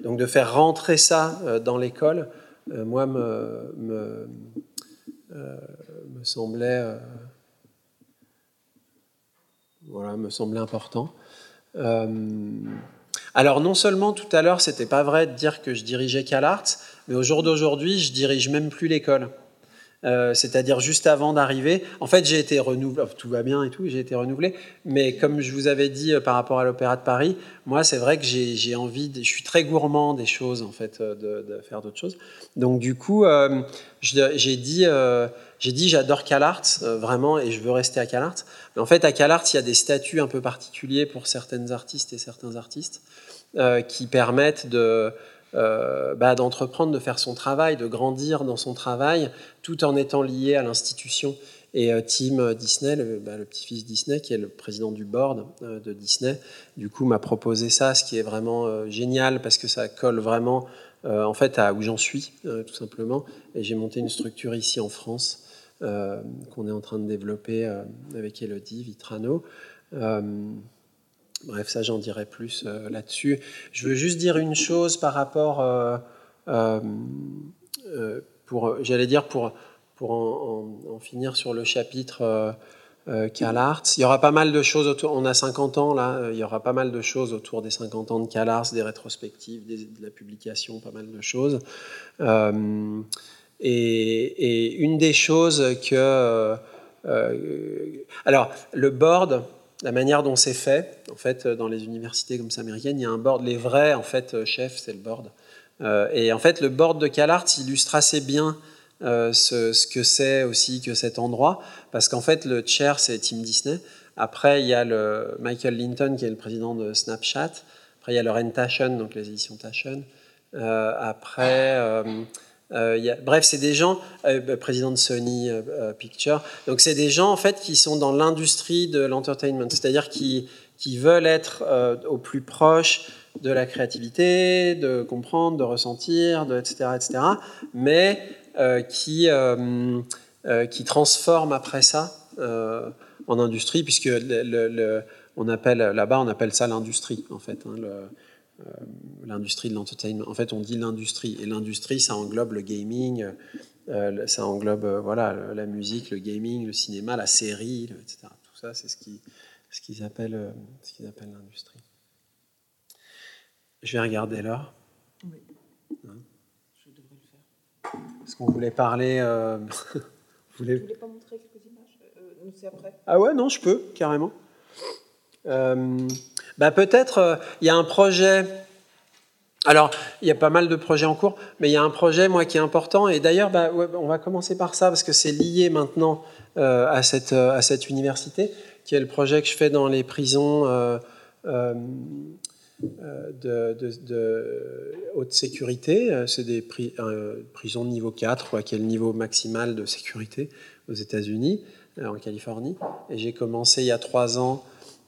donc de faire rentrer ça dans l'école, moi, me, me, me semblait voilà, me semblait important. Euh, alors non seulement tout à l'heure, c'était pas vrai de dire que je dirigeais CalArts, mais au jour d'aujourd'hui, je dirige même plus l'école. Euh, c'est-à-dire juste avant d'arriver. En fait, j'ai été renouvelé, tout va bien et tout, j'ai été renouvelé, mais comme je vous avais dit euh, par rapport à l'Opéra de Paris, moi, c'est vrai que j'ai envie, je suis très gourmand des choses, en fait, de, faire d'autres choses. Donc, du coup, j'ai dit, j'ai dit j'adore CalArts, vraiment, et je veux rester à CalArts. Mais en fait, à CalArts, il y a des statuts un peu particuliers pour certaines artistes et certains artistes euh, qui permettent de, euh, bah, d'entreprendre, de faire son travail, de grandir dans son travail, tout en étant lié à l'institution. Et euh, Tim Disney, bah, le, petit-fils Disney, qui est le président du board de Disney, du coup m'a proposé ça, ce qui est vraiment génial parce que ça colle vraiment en fait à où j'en suis, tout simplement. Et j'ai monté une structure ici en France euh, qu'on est en train de développer euh, avec Elodie Vitrano. Euh, bref, ça j'en dirai plus là-dessus. Je veux juste dire une chose par rapport, pour, j'allais dire pour, pour en, finir sur le chapitre euh, CalArts. Il y aura pas mal de choses autour, on a 50 ans là, il y aura pas mal de choses autour des 50 ans de CalArts, des rétrospectives, de la publication, pas mal de choses. Euh, et, une des choses que... alors, le board, la manière dont c'est fait, en fait, dans les universités comme ça américaines, il y a un board, les vrais, en fait, chefs, c'est le board. et en fait, le board de CalArts illustre assez bien euh, ce, que c'est aussi que cet endroit, parce qu'en fait, le chair, c'est Tim Disney. Après, il y a le Michael Linton, qui est le président de Snapchat. Après, il y a le Ren Taschen, donc les éditions Taschen. Euh, après, euh, bref, c'est des gens, bah, président de Sony Picture. Donc, c'est des gens, en fait, qui sont dans l'industrie de l'entertainment, c'est-à-dire qui, qui veulent être au plus proche de la créativité, de comprendre, de ressentir, de, etc., etc. Mais euh, qui, euh, euh, qui transforme après ça en industrie, puisque on appelle là-bas, on appelle ça l'industrie, en fait. Hein, l'industrie de l'entertainment. En fait, on dit l'industrie. Et l'industrie, ça englobe le gaming, ça englobe voilà, la musique, le gaming, le cinéma, la série, etc. Tout ça, c'est ce qu'ils ce qu'ils appellent, ce qu'ils appellent l'industrie. Je vais regarder là. Oui. Hein? Est-ce qu'on voulait parler euh... Vous voulez... voulais pas montrer quelques images? Euh, C'est après. Ah ouais, non, je peux, carrément. Euh, bah peut-être, euh, il y a un projet. Alors, il y a pas mal de projets en cours, mais il y a un projet, moi, qui est important. Et d'ailleurs, bah, on va commencer par ça, parce que c'est lié maintenant à, cette, à cette université, qui est le projet que je fais dans les prisons euh, de, haute sécurité. Euh, c'est des euh, prisons de niveau 4, qui est le niveau maximal de sécurité aux États-Unis, en Californie. Et j'ai commencé il y a trois ans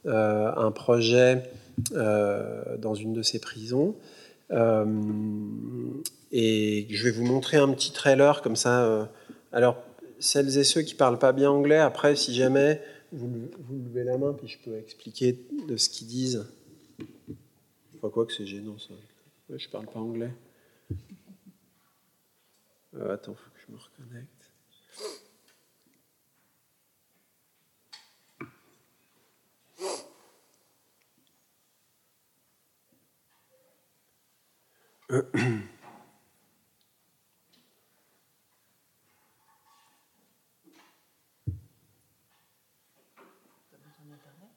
un projet dans une de ces prisons. et je vais vous montrer un petit trailer comme ça. alors, celles et ceux qui parlent pas bien anglais, après, si jamais vous, levez la main, puis je peux expliquer de ce qu'ils disent quoi que c'est gênant ça. je parle pas anglais. Euh, attends, faut que je me reconnecte.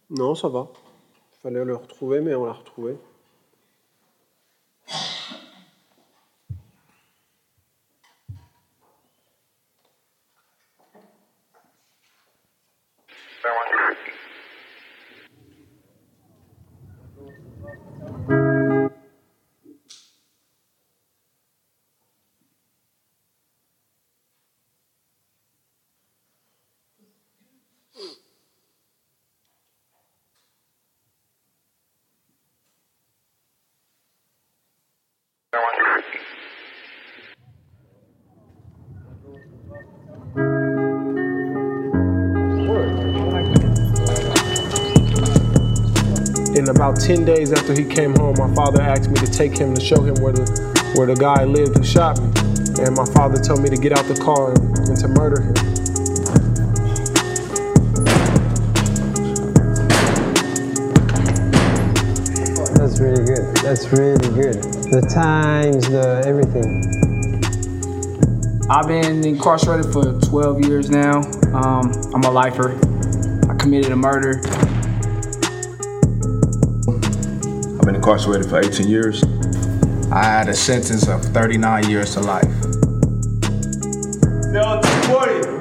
Non, ça va. Il fallait le retrouver, mais on l'a retrouvé. And about 10 days after he came home, my father asked me to take him to show him where the, where the guy lived who shot me. And my father told me to get out the car and, and to murder him. That's really good. That's really good. The times, the everything. I've been incarcerated for 12 years now. Um, I'm a lifer. I committed a murder. Incarcerated for 18 years. I had a sentence of 39 years to life. Now, 40.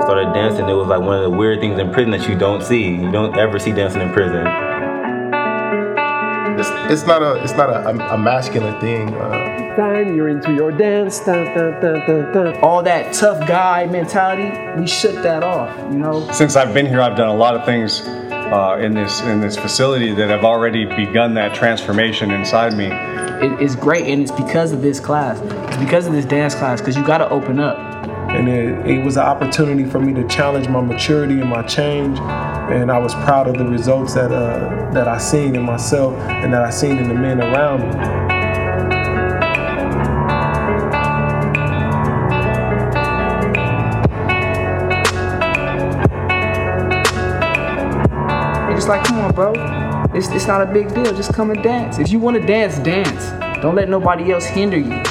Started dancing. It was like one of the weird things in prison that you don't see. You don't ever see dancing in prison it's not a it's not a, a, a masculine thing. Uh, Time you're into your dance, dun, dun, dun, all that tough guy mentality, we shook that off. You know. Since I've been here, I've done a lot of things uh, in this in this facility that have already begun that transformation inside me. It, it's great, and it's because of this class. It's because of this dance class. Because you got to open up. and it, it was an opportunity for me to challenge my maturity and my change. And I was proud of the results that uh, that I seen in myself and that I seen in the men around me. It's like, come on, bro. It's, it's not a big deal. Just come and dance. If you want to dance, dance. Don't let nobody else hinder you.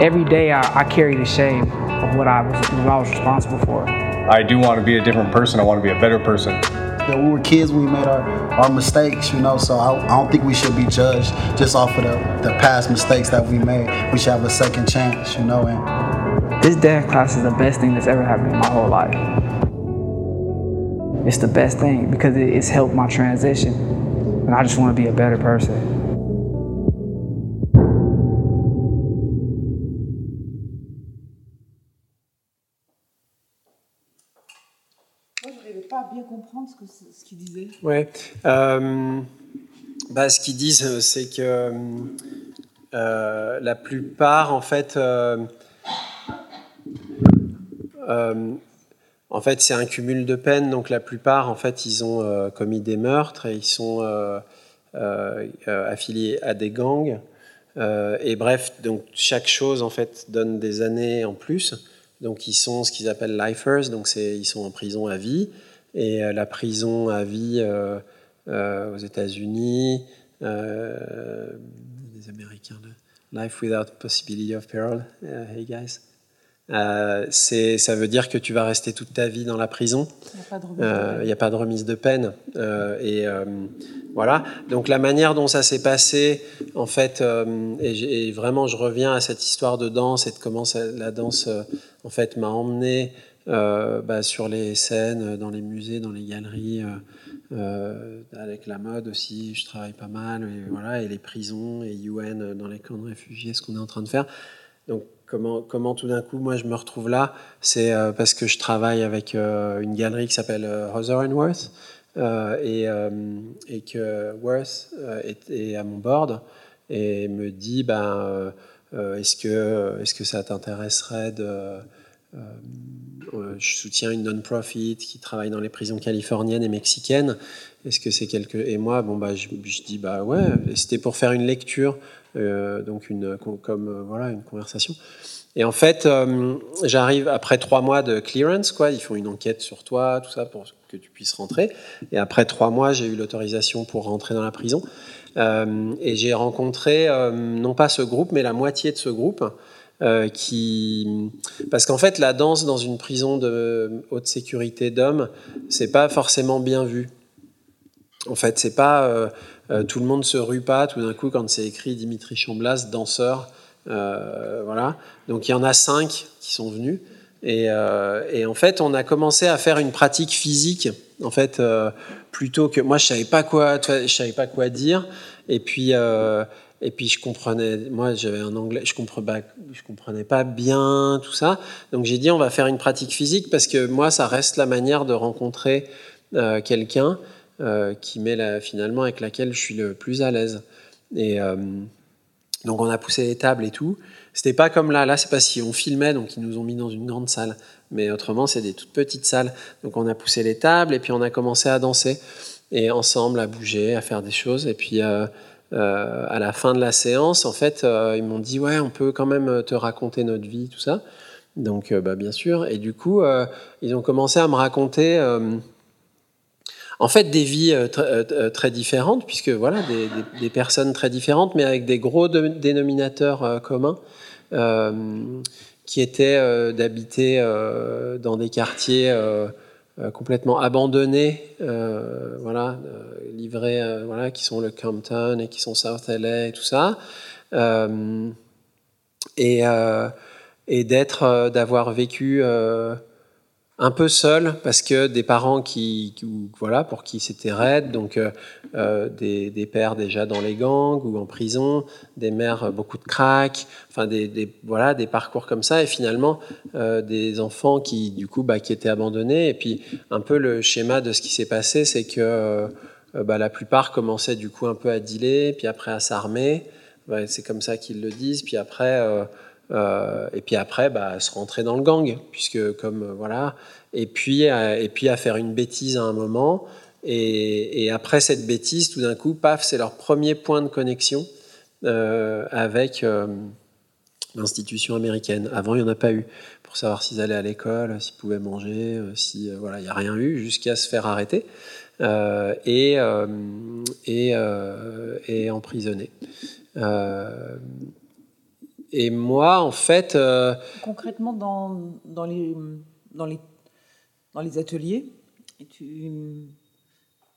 Every day I, I carry the shame of what I, was, what I was responsible for. I do want to be a different person. I want to be a better person. You know, we were kids we made our, our mistakes, you know, so I, I don't think we should be judged just off of the, the past mistakes that we made. We should have a second chance, you know. And This dance class is the best thing that's ever happened in my whole life. It's the best thing because it, it's helped my transition. And I just want to be a better person. Ce que ce qu'il disait. Ouais. Euh, bah, ce qu'ils disent, euh, c'est que euh, la plupart, en fait, euh, en fait, c'est un cumul de peines. Donc, la plupart, en fait, ils ont commis des meurtres et ils sont affiliés à des gangs. Et bref, donc chaque chose, en fait, donne des années en plus. Donc, ils sont ce qu'ils appellent lifers. Donc, ils sont en prison à vie. Et euh, la prison à vie euh, euh, aux États-Unis, les Américains, de Life Without Possibility of Parole. Hey guys. Euh, ça veut dire que tu vas rester toute ta vie dans la prison. Il n'y a pas de remise de peine. Il n'y a pas de remise de peine. Euh, et euh, voilà. Donc la manière dont ça s'est passé, en fait, et, vraiment, je reviens à cette histoire de danse et de comment ça- la danse, en fait, m'a emmené bah, sur les scènes, dans les musées, dans les galeries, euh, euh, avec la mode aussi. Je travaille pas mal, et voilà, et les prisons et UN dans les camps de réfugiés, ce qu'on est en train de faire. Donc comment, comment tout d'un coup, moi, je me retrouve là C'est euh, parce que je travaille avec euh, une galerie qui s'appelle euh, Hauser and Worth euh, et, euh, et que Worth euh, est, à mon board et me dit ben, euh, euh, est-ce que, est que ça t'intéresserait de. Euh, euh, je soutiens une non-profit qui travaille dans les prisons californiennes et mexicaines. Est-ce que c'est quelque et moi bon bah je, dis bah ouais c'était pour faire une lecture euh, donc une comme voilà une conversation. Et en fait j'arrive après trois mois de clearance quoi ils font une enquête sur toi tout ça pour que tu puisses rentrer. Et après trois mois j'ai eu l'autorisation pour rentrer dans la prison. Et j'ai rencontré non pas ce groupe mais la moitié de ce groupe euh, qui parce qu'en fait la danse dans une prison de haute sécurité d'hommes c'est pas forcément bien vu. En fait c'est pas euh, euh, tout le monde se rue pas tout d'un coup quand c'est écrit Dimitri Chamblas danseur voilà. Donc il y en a cinq qui sont venus. Et, en fait on a commencé à faire une pratique physique en fait plutôt que moi je savais pas quoi je savais pas quoi dire. Et puis et puis je comprenais, moi j'avais un anglais, je comprenais, pas, comprenais pas bien tout ça. Donc j'ai dit on va faire une pratique physique parce que moi ça reste la manière de rencontrer euh, quelqu'un euh, qui met finalement avec laquelle je suis le plus à l'aise. Et euh, donc on a poussé les tables et tout. C'était pas comme là, là c'est pas si on filmait donc ils nous ont mis dans une grande salle. Mais autrement c'est des toutes petites salles. Donc on a poussé les tables et puis on a commencé à danser et ensemble à bouger, à faire des choses et puis euh, euh, à la fin de la séance, en fait, euh, ils m'ont dit ouais, on peut quand même te raconter notre vie, tout ça. Donc, euh, bah, bien sûr. Et du coup, euh, ils ont commencé à me raconter, euh, en fait, des vies euh, tr- euh, très différentes, puisque voilà, des, personnes très différentes, mais avec des gros dénominateurs euh, communs, euh, qui étaient euh, d'habiter euh, dans des quartiers. Euh, complètement abandonnés, euh, voilà, euh, livrés, voilà, qui sont le Compton et qui sont South LA et tout ça, et, et d'être, d'avoir vécu un peu seul parce que des parents qui, voilà, pour qui c'était raide, donc euh, euh, des, pères déjà dans les gangs ou en prison, des mères euh, beaucoup de crack, enfin des, voilà des parcours comme ça. Et finalement des enfants qui du coup bah, qui étaient abandonnés. Et puis un peu le schéma de ce qui s'est passé c'est que bah, la plupart commençaient du coup un peu à dealer puis après à s'armer. C'est comme ça qu'ils le disent. Puis après euh, et puis après, bah, se rentrer dans le gang, puisque comme voilà, et puis et puis à faire une bêtise à un moment. Et, après cette bêtise, tout d'un coup, paf, c'est leur premier point de connexion avec l'institution américaine. Avant, il n'y en a pas eu pour savoir s'ils allaient à l'école, s'ils pouvaient manger, si voilà, il n'y a rien eu jusqu'à se faire arrêter. Euh, et, euh, et, euh, et emprisonné. Et moi, en fait. Concrètement, dans, dans, les, dans, les, dans les ateliers, tu,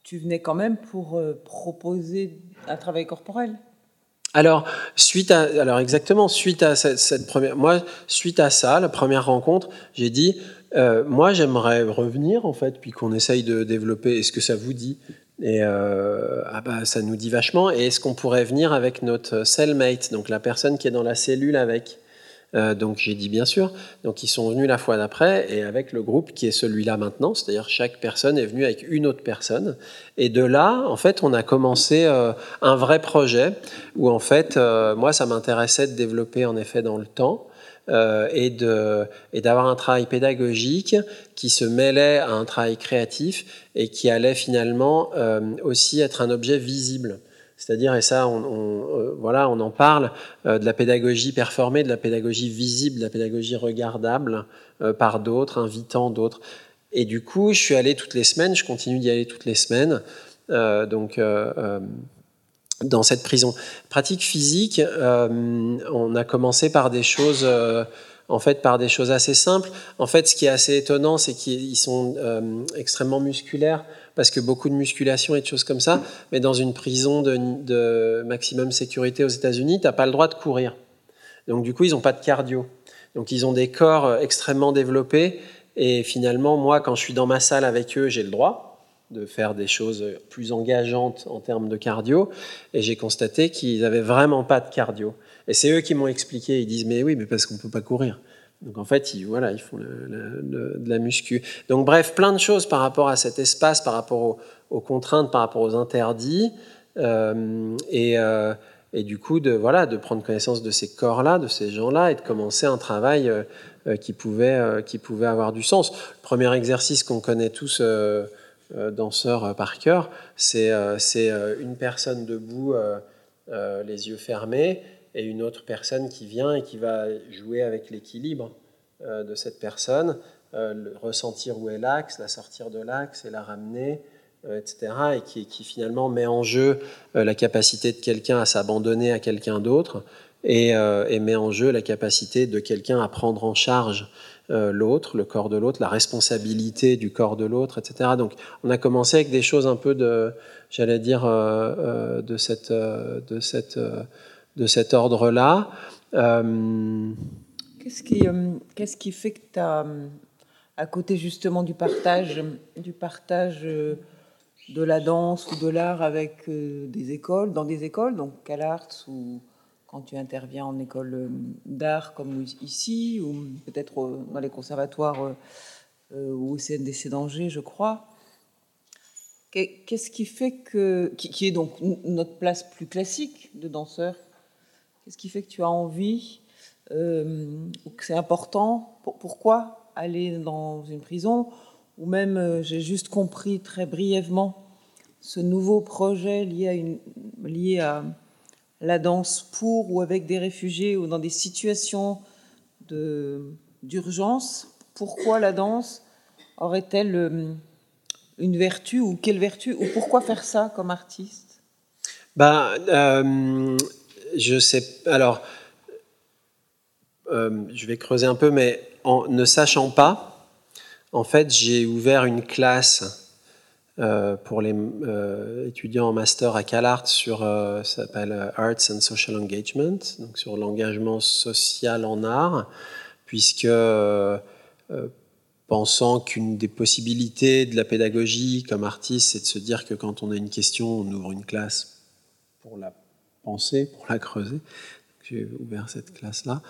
tu venais quand même pour proposer un travail corporel alors, suite à, alors exactement, suite à cette, cette, première, moi, suite à ça, la première rencontre, j'ai dit, euh, moi, j'aimerais revenir, en fait, puis qu'on essaye de développer. Est-ce que ça vous dit Et euh, ah bah, ça nous dit vachement. Et est-ce qu'on pourrait venir avec notre cellmate, donc la personne qui est dans la cellule avec? Euh, donc j'ai dit bien sûr. Donc ils sont venus la fois d'après et avec le groupe qui est celui-là maintenant, c'est-à-dire chaque personne est venue avec une autre personne. Et de là, en fait, on a commencé un vrai projet où en fait, moi, ça m'intéressait de développer en effet dans le temps. Euh, et d'avoir un travail pédagogique qui se mêlait à un travail créatif et qui allait finalement euh, aussi être un objet visible. C'est-à-dire, et ça, on, euh, voilà, on en parle, de la pédagogie performée, de la pédagogie visible, de la pédagogie regardable par d'autres, invitant d'autres. Et du coup, je suis allé toutes les semaines, je continue d'y aller toutes les semaines. donc, dans cette prison. Pratique physique, euh, on a commencé par des choses, euh, en fait, par des choses assez simples. En fait, ce qui est assez étonnant, c'est qu'ils sont euh, extrêmement musculaires parce que beaucoup de musculation et de choses comme ça. Mais dans une prison de, de maximum sécurité aux États-Unis, tu n'as pas le droit de courir. Donc du coup, ils n'ont pas de cardio. Donc ils ont des corps extrêmement développés. Et finalement, moi, quand je suis dans ma salle avec eux, j'ai le droit de faire des choses plus engageantes en termes de cardio. Et j'ai constaté qu'ils n'avaient vraiment pas de cardio. Et c'est eux qui m'ont expliqué. Ils disent Mais oui, mais parce qu'on ne peut pas courir. Donc en fait, ils, voilà, ils font de la muscu. Donc bref, plein de choses par rapport à cet espace, par rapport aux, contraintes, par rapport aux interdits. Euh, et, euh, et, du coup, de, voilà, de prendre connaissance de ces corps-là, de ces gens-là, et de commencer un travail euh, qui, pouvait, qui pouvait avoir du sens. Premier exercice qu'on connaît tous danseur euh, par cœur, c'est euh, une personne debout, les yeux fermés, et une autre personne qui vient et qui va jouer avec l'équilibre de cette personne, ressentir où est l'axe, la sortir de l'axe et la ramener, etc. Et qui, finalement met en jeu la capacité de quelqu'un à s'abandonner à quelqu'un d'autre et, met en jeu la capacité de quelqu'un à prendre en charge euh, l'autre, le corps de l'autre, la responsabilité du corps de l'autre, etc. Donc on a commencé avec des choses un peu de, j'allais dire, euh, euh, de, cette, de, cette, de cet ordre-là. Qu'est-ce qui, qu'est-ce qui fait que tu as, à côté justement du partage, du partage de la danse ou de l'art avec des écoles, dans des écoles, donc CalArts ou quand tu interviens en école euh, d'art comme ici, ou peut-être dans les conservatoires euh, euh, ou au CNDC d'Angers, je crois. Qu'est-ce qui fait que, qui est donc notre place plus classique de danseur, qu'est-ce qui fait que tu as envie, ou que c'est important, pourquoi aller dans une prison, ou même j'ai juste compris très brièvement ce nouveau projet lié à, une, lié à la danse pour ou avec des réfugiés ou dans des situations d'urgence, pourquoi la danse aurait-elle euh, une vertu ou quelle vertu ou pourquoi faire ça comme artiste? Ben, euh, je sais. Alors, euh, je vais creuser un peu, mais en ne sachant pas, en fait, j'ai ouvert une classe euh, pour les euh, étudiants en master à CalArts sur euh, s'appelle Arts and Social Engagement, donc sur l'engagement social en art, puisque pensant qu'une des possibilités de la pédagogie comme artiste, c'est de se dire que quand on a une question, on ouvre une classe pour la penser, pour la creuser. J'ai ouvert cette classe-là.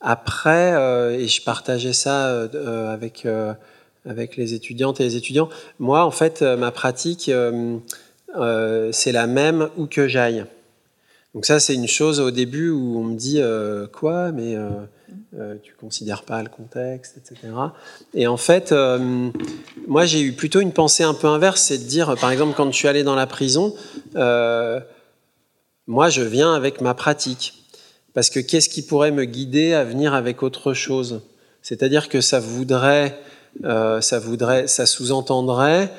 après, et je partageais ça avec avec les étudiantes et les étudiants. Moi, en fait, euh, ma pratique, euh, euh, c'est la même où que j'aille. Donc ça, c'est une chose au début où on me dit quoi, mais euh, tu considères pas le contexte, etc. Et en fait, moi, j'ai eu plutôt une pensée un peu inverse, c'est de dire, par exemple, quand je suis allé dans la prison, moi, je viens avec ma pratique. Parce que qu'est-ce qui pourrait me guider à venir avec autre chose? C'est-à-dire que ça voudrait, euh, ça voudrait, ça sous-entendrait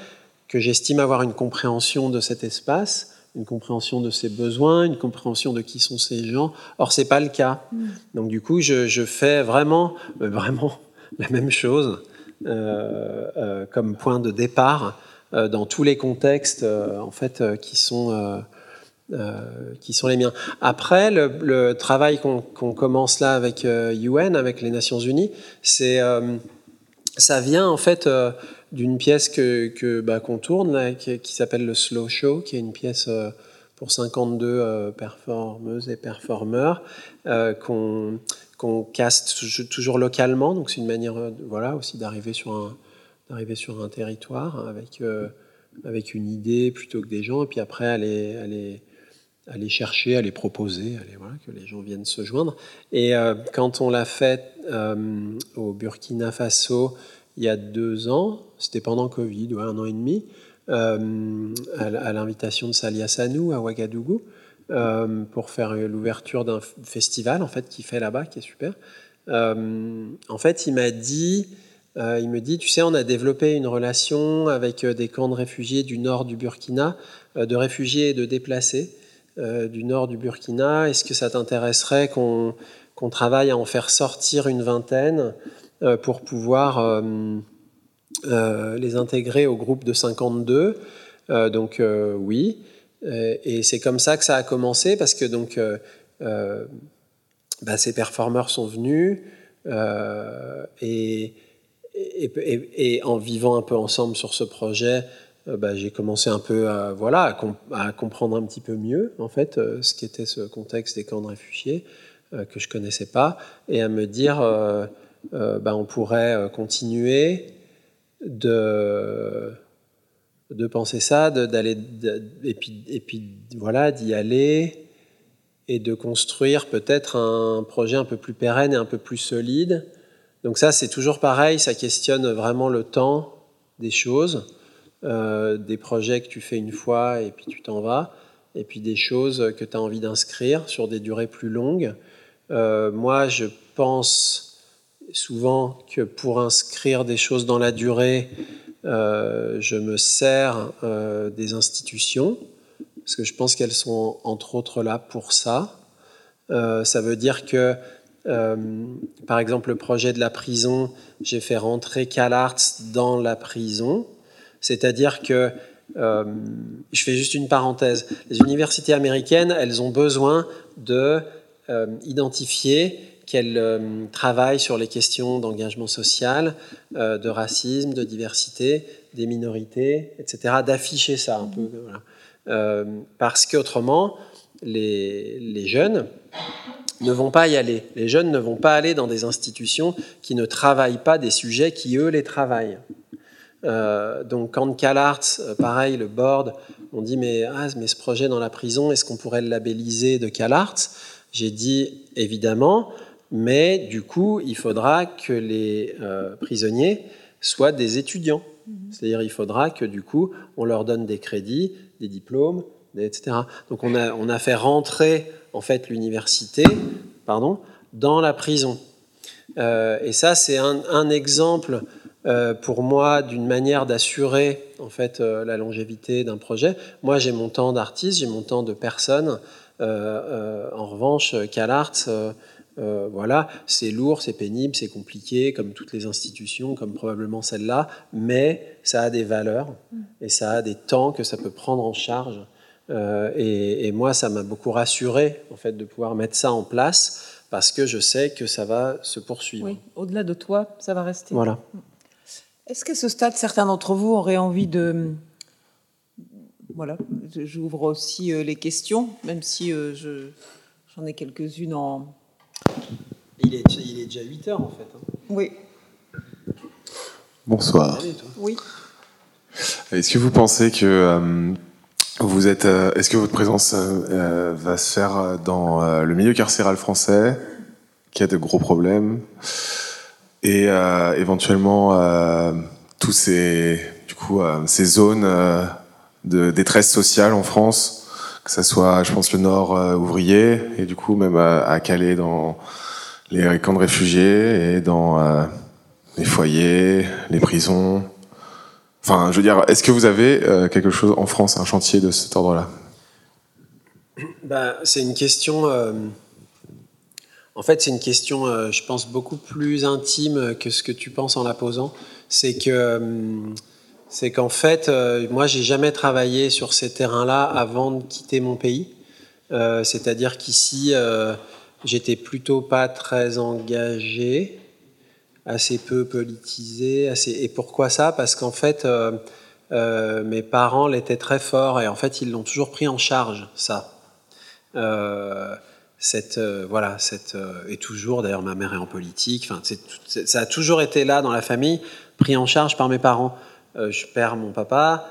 que j'estime avoir une compréhension de cet espace, une compréhension de ses besoins, une compréhension de qui sont ces gens. Or, c'est pas le cas. Donc, du coup, je, je fais vraiment, euh, vraiment la même chose euh, euh, comme point de départ dans tous les contextes, en fait, qui sont euh, qui sont les miens. Après, le, le travail qu'on qu'on commence là avec euh, UN, avec les Nations Unies, c'est euh, ça vient en fait euh, d'une pièce que, que bah, qu'on tourne qui, s'appelle le Slow Show, qui est une pièce euh, pour 52 euh, performeuses et performeurs qu'on qu'on caste tou- toujours localement. Donc c'est une manière, voilà, aussi d'arriver sur un d'arriver sur un territoire avec avec une idée plutôt que des gens, et puis après aller aller aller chercher, aller proposer, aller, voilà, que les gens viennent se joindre. Et euh, quand on l'a fait euh, au Burkina Faso il y a deux ans, c'était pendant Covid, ouais, un an et demi, euh, à, à l'invitation de Salia Sanou à Ouagadougou, pour faire l'ouverture d'un festival en fait qui fait là-bas, qui est super. En fait, il m'a dit, il me dit, tu sais, on a développé une relation avec des camps de réfugiés du nord du Burkina, de réfugiés et de déplacés du nord du Burkina. Est-ce que ça t'intéresserait qu'on travaille à en faire sortir une vingtaine euh, pour pouvoir euh, euh, les intégrer au groupe de 52 Euh, Donc euh, oui. Euh, et c'est comme ça que ça a commencé parce que donc euh, euh, bah, ces performeurs sont venus euh, et, en vivant un peu ensemble sur ce projet, euh, bah, j'ai commencé un peu à, voilà, à, com- à comprendre un petit peu mieux en fait euh, ce qu'était ce contexte des camps de réfugiés euh, que je connaissais pas et à me dire euh, euh, bah, on pourrait euh, continuer de penser ça, d'aller et puis voilà d'y aller et de construire peut-être un projet un peu plus pérenne et un peu plus solide. Donc ça, c'est toujours pareil, ça questionne vraiment le temps des choses, euh, des projets que tu fais une fois et puis tu t'en vas, et puis des choses que tu as envie d'inscrire sur des durées plus longues. Euh, moi, je pense souvent que pour inscrire des choses dans la durée, euh, je me sers des institutions, parce que je pense qu'elles sont entre autres là pour ça. Ça veut dire que, par exemple, le projet de la prison, j'ai fait rentrer CalArts dans la prison, c'est-à-dire que, euh, je fais juste une parenthèse, les universités américaines, elles ont besoin de euh, identifier qu'elles euh, travaillent sur les questions d'engagement social, de racisme, de diversité, des minorités, etc., d'afficher ça un peu. parce qu'autrement, les, les jeunes ne vont pas y aller. Les jeunes ne vont pas aller dans des institutions qui ne travaillent pas des sujets qui, eux, les travaillent. Euh, donc, quand CalArts, euh, pareil, le board, on dit mais, ah, mais ce projet dans la prison, est-ce qu'on pourrait le labelliser de CalArts J'ai dit évidemment, mais du coup, il faudra que les euh, prisonniers soient des étudiants. C'est-à-dire, il faudra que du coup, on leur donne des crédits, des diplômes, etc. Donc, on a, on a fait rentrer en fait l'université, pardon, dans la prison. Euh, et ça, c'est un, un exemple euh, pour moi d'une manière d'assurer en fait euh, la longévité d'un projet. Moi, j'ai mon temps d'artiste, j'ai mon temps de personne. Euh, en revanche, CalArts, voilà, c'est lourd, c'est pénible, c'est compliqué, comme toutes les institutions, comme probablement celle-là, mais ça a des valeurs et ça a des temps que ça peut prendre en charge. Et, et moi, ça m'a beaucoup rassuré en fait de pouvoir mettre ça en place parce que je sais que ça va se poursuivre. Oui, au-delà de toi, ça va rester. Voilà. Est-ce qu'à ce stade, certains d'entre vous auraient envie de... Voilà, j'ouvre aussi euh, les questions, même si euh, je- j'en ai quelques-unes en... Il est, il est déjà 8 heures en fait. hein. Oui. Bonsoir. Allez. Oui. Est-ce que vous pensez que euh, Vous êtes. euh, Est-ce que votre présence euh, va se faire dans euh, le milieu carcéral français, qui a de gros problèmes, et euh, éventuellement euh, tous ces, du coup, euh, ces zones euh, de détresse sociale en France, que ça soit, je pense, le Nord ouvrier, et du coup même à Calais dans les camps de réfugiés et dans les foyers, les prisons. Enfin, je veux dire, est-ce que vous avez quelque chose en France, un chantier de cet ordre-là? Ben, c'est une question. En fait, c'est une question, euh, je pense, beaucoup plus intime que ce que tu penses en la posant. C'est que, euh, c'est qu'en fait, euh, moi, j'ai jamais travaillé sur ces terrains-là avant de quitter mon pays. Euh, C'est-à-dire qu'ici, j'étais plutôt pas très engagé, assez peu politisé. Assez... Et pourquoi ça? Parce qu'en fait, mes parents l'étaient très forts et en fait, ils l'ont toujours pris en charge, ça. Cette euh, voilà cette euh, et toujours d'ailleurs ma mère est en politique enfin ça a toujours été là dans la famille pris en charge par mes parents. Euh, je perds mon papa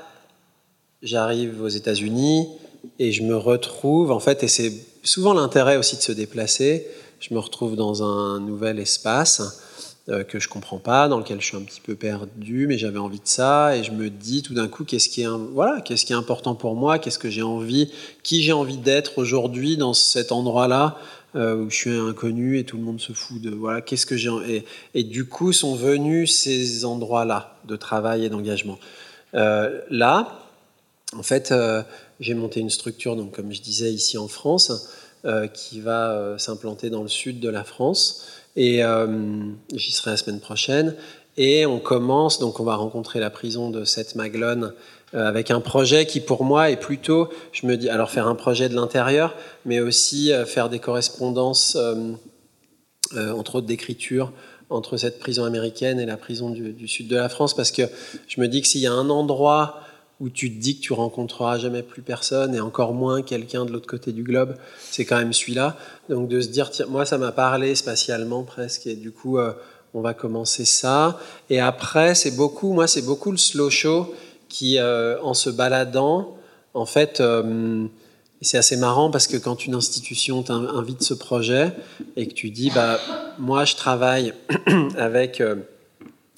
j'arrive aux États-Unis et je me retrouve en fait et c'est souvent l'intérêt aussi de se déplacer. Je me retrouve dans un nouvel espace que je comprends pas, dans lequel je suis un petit peu perdu, mais j'avais envie de ça, et je me dis tout d'un coup qu'est-ce qui est voilà, qu'est-ce qui est important pour moi, qu'est-ce que j'ai envie, qui j'ai envie d'être aujourd'hui dans cet endroit-là euh, où je suis inconnu et tout le monde se fout de voilà, qu'est-ce que j'ai et, et du coup sont venus ces endroits-là de travail et d'engagement. Euh, là, en fait, euh, j'ai monté une structure, donc comme je disais ici en France, euh, qui va euh, s'implanter dans le sud de la France. Et euh, j'y serai la semaine prochaine. Et on commence, donc on va rencontrer la prison de Seth-Maglone euh, avec un projet qui pour moi est plutôt, je me dis, alors faire un projet de l'intérieur, mais aussi euh, faire des correspondances, entre autres d'écriture, entre cette prison américaine et la prison du sud de la France, parce que je me dis que s'il y a un endroit où tu te dis que tu rencontreras jamais plus personne et encore moins quelqu'un de l'autre côté du globe, c'est quand même celui-là. Donc de se dire, tiens, moi ça m'a parlé spatialement presque, et du coup euh, on va commencer ça. Et après c'est beaucoup, moi c'est beaucoup le slow show qui, euh, en se baladant, en fait, euh, c'est assez marrant parce que quand une institution t'invite ce projet et que tu dis, bah moi je travaille avec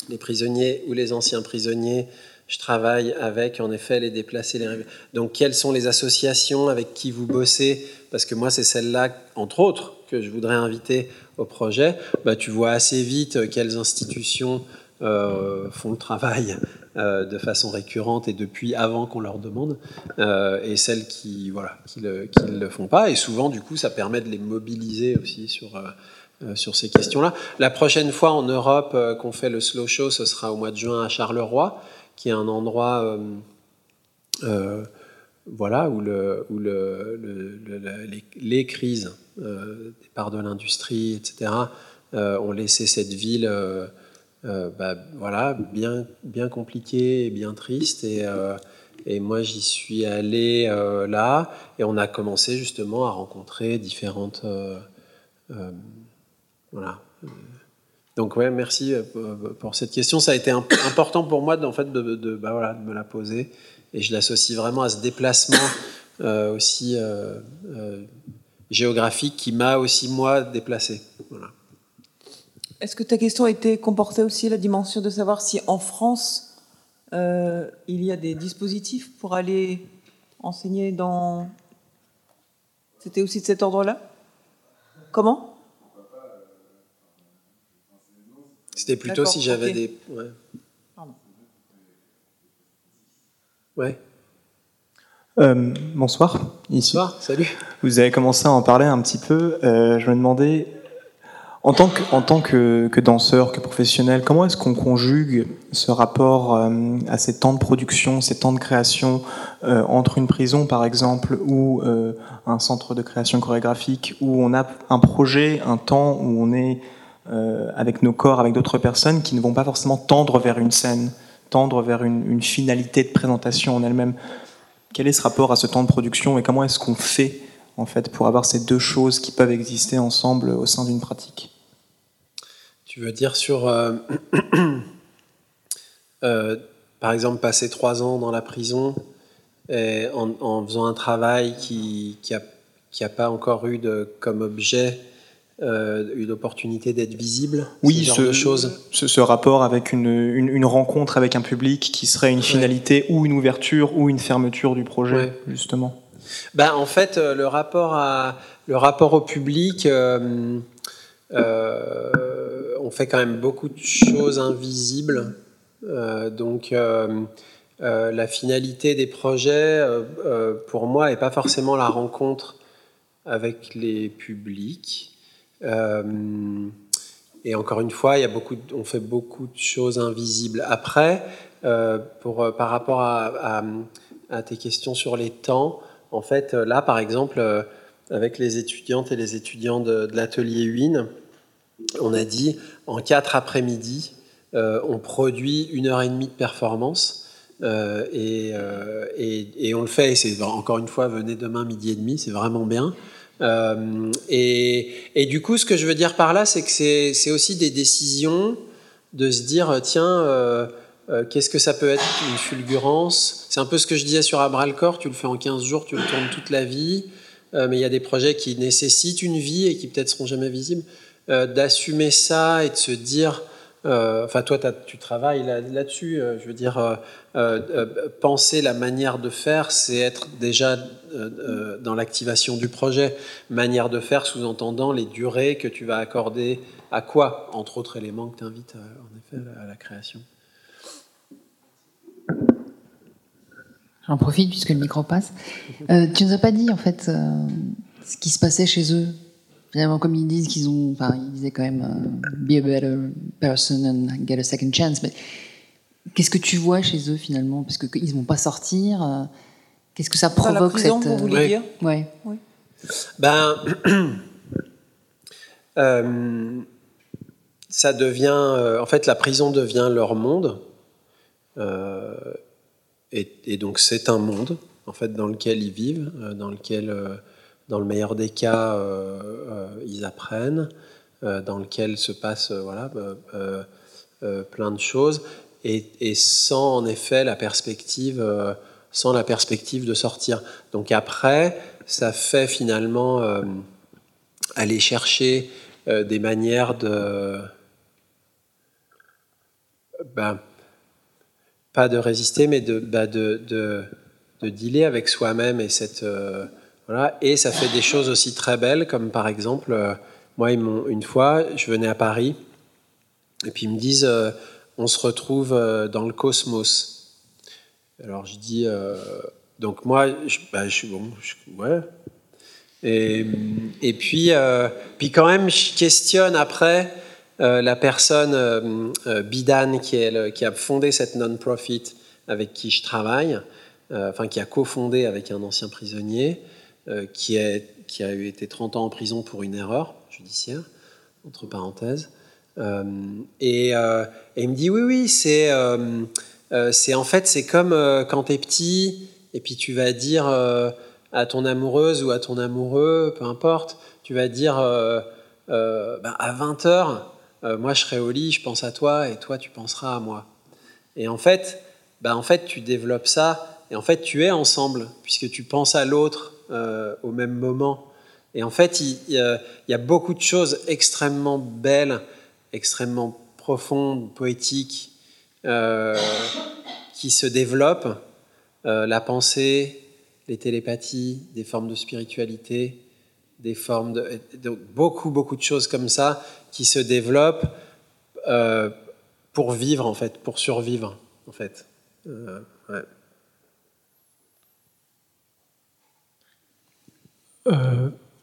les prisonniers ou les anciens prisonniers je travaille avec, en effet, les déplacés. Les... Donc, quelles sont les associations avec qui vous bossez? Parce que moi, c'est celle-là, entre autres, que je voudrais inviter au projet. Bah, tu vois assez vite euh, quelles institutions euh, font le travail euh, de façon récurrente et depuis avant qu'on leur demande, et celles qui voilà le, qui le font pas. Et souvent, du coup, ça permet de les mobiliser aussi sur sur ces questions-là. La prochaine fois en Europe qu'on fait le slow show, ce sera au mois de juin à Charleroi qui est un endroit euh, euh, voilà, où, le, où le, le, le, les, crises, euh, départ de l'industrie, etc., euh, ont laissé cette ville bah, voilà, bien, bien compliquée et bien triste. Et, et moi, j'y suis allé là, et on a commencé justement à rencontrer différentes. voilà. Donc ouais, merci euh, pour cette question. Ça a été important pour moi en fait de, de, bah voilà, de me la poser et je l'associe vraiment à ce déplacement euh, aussi euh, euh, géographique qui m'a aussi moi déplacé. Est-ce que ta question était comportait aussi la dimension de savoir si en France euh, il y a des dispositifs pour aller enseigner dans C'était aussi de cet ordre-là? Comment? C'était plutôt si j'avais okay. des. Ouais. Pardon. Ouais. Euh, bonsoir. Ici. Bonsoir, salut. Vous avez commencé à en parler un petit peu. Euh, je me demandais, en tant que, en tant que, que danseur, que professionnel, comment est-ce qu'on conjugue ce rapport euh, à ces temps de production, ces temps de création euh, entre une prison, par exemple, ou euh, un centre de création chorégraphique, où on a un projet, un temps où on est euh, avec nos corps, avec d'autres personnes qui ne vont pas forcément tendre vers une scène, tendre vers une, finalité de présentation en elle-même. Quel est ce rapport à ce temps de production et comment est-ce qu'on fait en fait pour avoir ces deux choses qui peuvent exister ensemble au sein d'une pratique? Tu veux dire sur, euh, euh, par exemple, passer trois ans dans la prison en, faisant un travail qui n'a pas encore eu de, comme objet euh, une opportunité d'être visible Oui, ce, ce, ce, rapport avec une, une, rencontre avec un public qui serait une finalité ou une ouverture ou une fermeture du projet, justement. Ben, en fait, euh, le rapport, à, le rapport au public, euh, on fait quand même beaucoup de choses invisibles. donc, la finalité des projets, pour moi, n'est pas forcément la rencontre avec les publics. Euh, et encore une fois, il y a beaucoup, on fait beaucoup de choses invisibles. Après, euh, pour, euh, par rapport à, tes questions sur les temps, en fait, là, par exemple, avec les étudiantes et les étudiants de, l'atelier UIN, on a dit en quatre après-midi, on produit une heure et demie de performance. et, et, et, on le fait, et c'est encore une fois, venez demain midi et demi, c'est vraiment bien. Euh, et, du coup, ce que je veux dire par là, c'est que c'est aussi des décisions de se dire, tiens, euh, euh, qu'est-ce que ça peut être une fulgurance? C'est un peu ce que je disais sur Abralcor, tu le fais en 15 jours, tu le tournes toute la vie, mais il y a des projets qui nécessitent une vie et qui peut-être seront jamais visibles. D'assumer ça et de se dire, enfin toi tu travailles là-dessus, je veux dire, penser la manière de faire, c'est être déjà euh, euh, dans l'activation du projet. Manière de faire sous-entendant les durées que tu vas accorder à quoi, entre autres éléments que tu invites euh, à la création. J'en profite puisque le micro passe. Euh, tu nous as pas dit en fait ce qui se passait chez eux. Finalement, comme ils disent qu'ils ont, enfin, ils disaient quand même be a better person and get a second chance. Mais qu'est-ce que tu vois chez eux finalement? Parce qu'ils ne vont pas sortir. Qu'est-ce que ça provoque la prison, cette... vous voulez dire? Ouais. Oui. Ben, euh, ça devient, euh, en fait, la prison devient leur monde, euh, et, et, donc c'est un monde, en fait, dans lequel ils vivent, dans lequel, dans le meilleur des cas, ils apprennent, dans lequel se passe, voilà, plein de choses, et, sans en effet la perspective sans la perspective de sortir. Donc après, ça fait finalement euh, aller chercher euh, des manières de... Ben, pas de résister, mais de, ben, de, de, de, dealer avec soi-même et cette... Euh, Et ça fait des choses aussi très belles, comme par exemple, moi, une fois, je venais à Paris, et puis ils me disent, on se retrouve dans le cosmos. Alors je dis, euh, donc moi, je, bah, suis bon, ouais. Et, puis, euh, puis quand même, je questionne après euh, la personne, Bidan, qui, est qui a fondé cette non-profit avec qui je travaille, enfin qui a cofondé avec un ancien prisonnier, qui, est, qui a été 30 ans en prison pour une erreur judiciaire, entre parenthèses. Et, et, il me dit, oui, oui, c'est euh, en fait, c'est comme euh, quand tu es petit et puis tu vas dire euh, à ton amoureuse ou à ton amoureux, peu importe, tu vas dire ben, à 20h, moi je serai au lit, je pense à toi et toi tu penseras à moi. Et en fait, ben, en fait, tu développes ça et en fait, tu es ensemble puisque tu penses à l'autre au même moment. Et en fait, il, il, y a beaucoup de choses extrêmement belles, extrêmement profondes, poétiques, euh, qui se développent, euh, la pensée, les télépathies, des formes de spiritualité, des formes de, beaucoup beaucoup de choses comme ça qui se développent euh, pour vivre en fait, pour survivre en fait.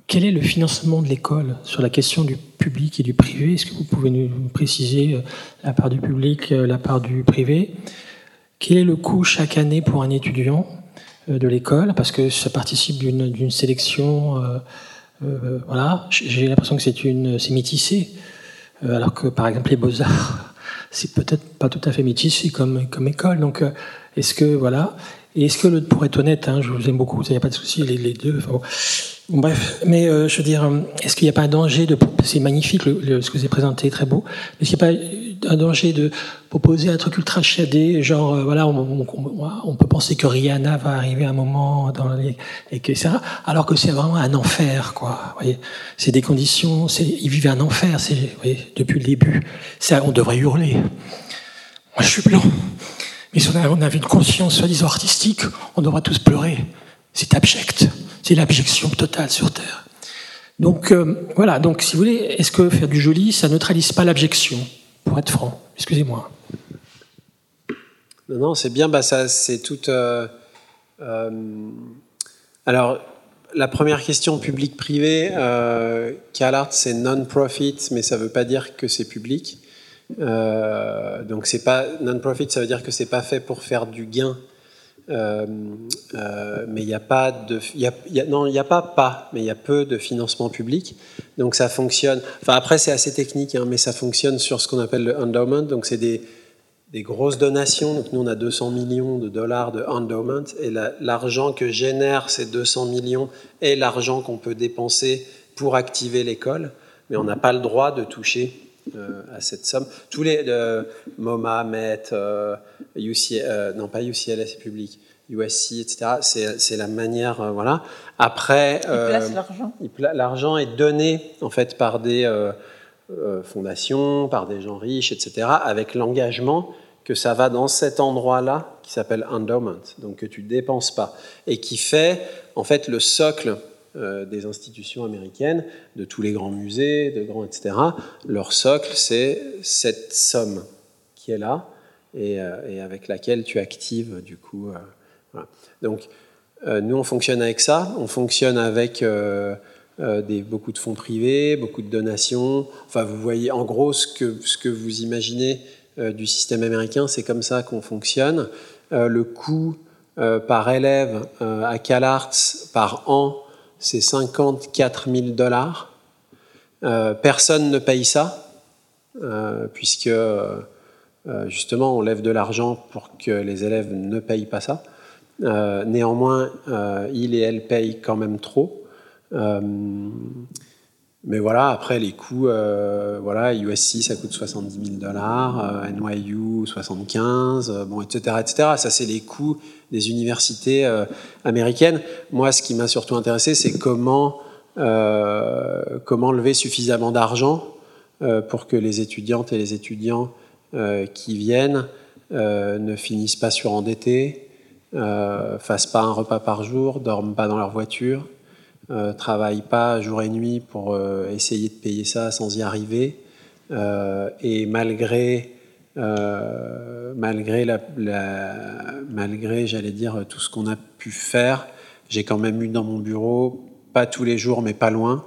Quel est le financement de l'école sur la question du public et du privé? Est-ce que vous pouvez nous préciser euh, la part du public, euh, la part du privé? Quel est le coût chaque année pour un étudiant euh, de l'école? Parce que ça participe d'une sélection. Euh, voilà, j'ai l'impression que c'est c'est métissé, alors que par exemple les beaux arts, c'est peut-être pas tout à fait métissé comme comme école. Donc est-ce que voilà Et est-ce que, pour être honnête, hein, je vous aime beaucoup, il n'y a pas de souci, les, deux. Bref, mais euh, je veux dire, euh, est-ce qu'il n'y a pas un danger de. C'est magnifique le, ce que vous avez présenté, très beau. Est-ce qu'il n'y a pas un danger de proposer un truc ultra shadé, genre, euh, voilà, on, peut penser que Rihanna va arriver à un moment dans les, et que ça, alors que c'est vraiment un enfer, quoi. C'est des conditions, ils vivent un enfer, vous voyez, depuis le début. Ça, on devrait hurler. Moi, je suis blanc. Mais si on avait une conscience soi-disant artistique, on devrait tous pleurer. C'est abject. C'est l'abjection totale sur Terre. Donc euh, voilà, donc si vous voulez, est-ce que faire du joli, ça neutralise pas l'abjection Pour être franc, excusez-moi. Non, non, c'est bien, bah, ça, c'est tout. Euh, euh, alors, la première question public-privé, euh, CalArt, c'est non-profit, mais ça ne veut pas dire que c'est public. Donc, c'est pas non-profit, ça veut dire que c'est pas fait pour faire du gain euh, euh, mais il n'y a pas de, y a, non, il n'y a pas pas, mais il y a peu de financement public. Donc ça fonctionne. Enfin après c'est assez technique, hein, mais ça fonctionne sur ce qu'on appelle le endowment. Donc c'est des, grosses donations. Donc nous on a 200 millions de dollars de endowment et l'argent que génère ces 200 millions est l'argent qu'on peut dépenser pour activer l'école, mais on n'a pas le droit de toucher euh, à cette somme. Tous les euh, MoMA, Met, euh, UCL, non pas UCLA, c'est public, USC, etc. C'est la manière, voilà. Après, l'argent. L'argent est donné en fait par des fondations, par des gens riches, etc. Avec l'engagement que ça va dans cet endroit-là qui s'appelle endowment, donc que tu dépenses pas et qui fait en fait le socle euh, des institutions américaines, de tous les grands musées, de grands, etc. Leur socle, c'est cette somme qui est là et, euh, avec laquelle tu actives du coup. Euh, Donc, nous, on fonctionne avec ça. On fonctionne avec beaucoup de fonds privés, beaucoup de donations. Enfin, vous voyez en gros ce que, ce que vous imaginez du système américain, c'est comme ça qu'on fonctionne. le coût par élève à CalArts par an c'est 54 000 dollars. Euh, personne ne paye ça, euh, puisque euh, justement on lève de l'argent pour que les élèves ne payent pas ça. néanmoins, il et elle payent quand même trop. mais voilà, après les coûts, voilà, USC ça coûte 70 000 dollars, NYU 75, bon, etc., etc. Ça c'est les coûts des universités euh, américaines. Moi, ce qui m'a surtout intéressé, c'est comment, euh, comment lever suffisamment d'argent euh, pour que les étudiantes et les étudiants qui viennent ne finissent pas surendettés, fassent pas un repas par jour, dorment pas dans leur voiture, travaillent pas jour et nuit pour essayer de payer ça sans y arriver. et malgré euh, malgré, malgré j'allais dire, tout ce qu'on a pu faire, j'ai quand même eu dans mon bureau, pas tous les jours, mais pas loin.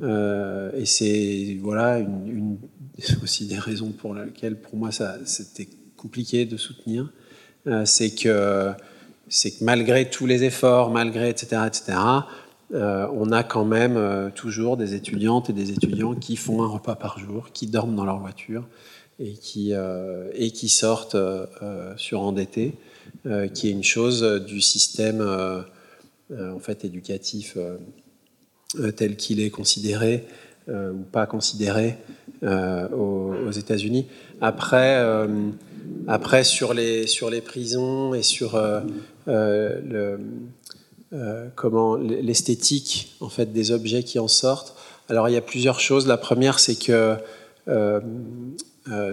Euh, et c'est voilà une, aussi des raisons pour lesquelles pour moi ça c'était compliqué de soutenir. Euh, c'est que c'est que malgré tous les efforts, malgré etc etc, on a quand même toujours des étudiantes et des étudiants qui font un repas par jour, qui dorment dans leur voiture, et qui, euh, et qui sortent euh, euh, surendettés, qui est une chose du système en fait, éducatif tel qu'il est considéré ou pas considéré aux, États-Unis. Après, après sur, les, sur les prisons et sur comment l'esthétique en fait des objets qui en sortent. Alors il y a plusieurs choses. La première, c'est que euh,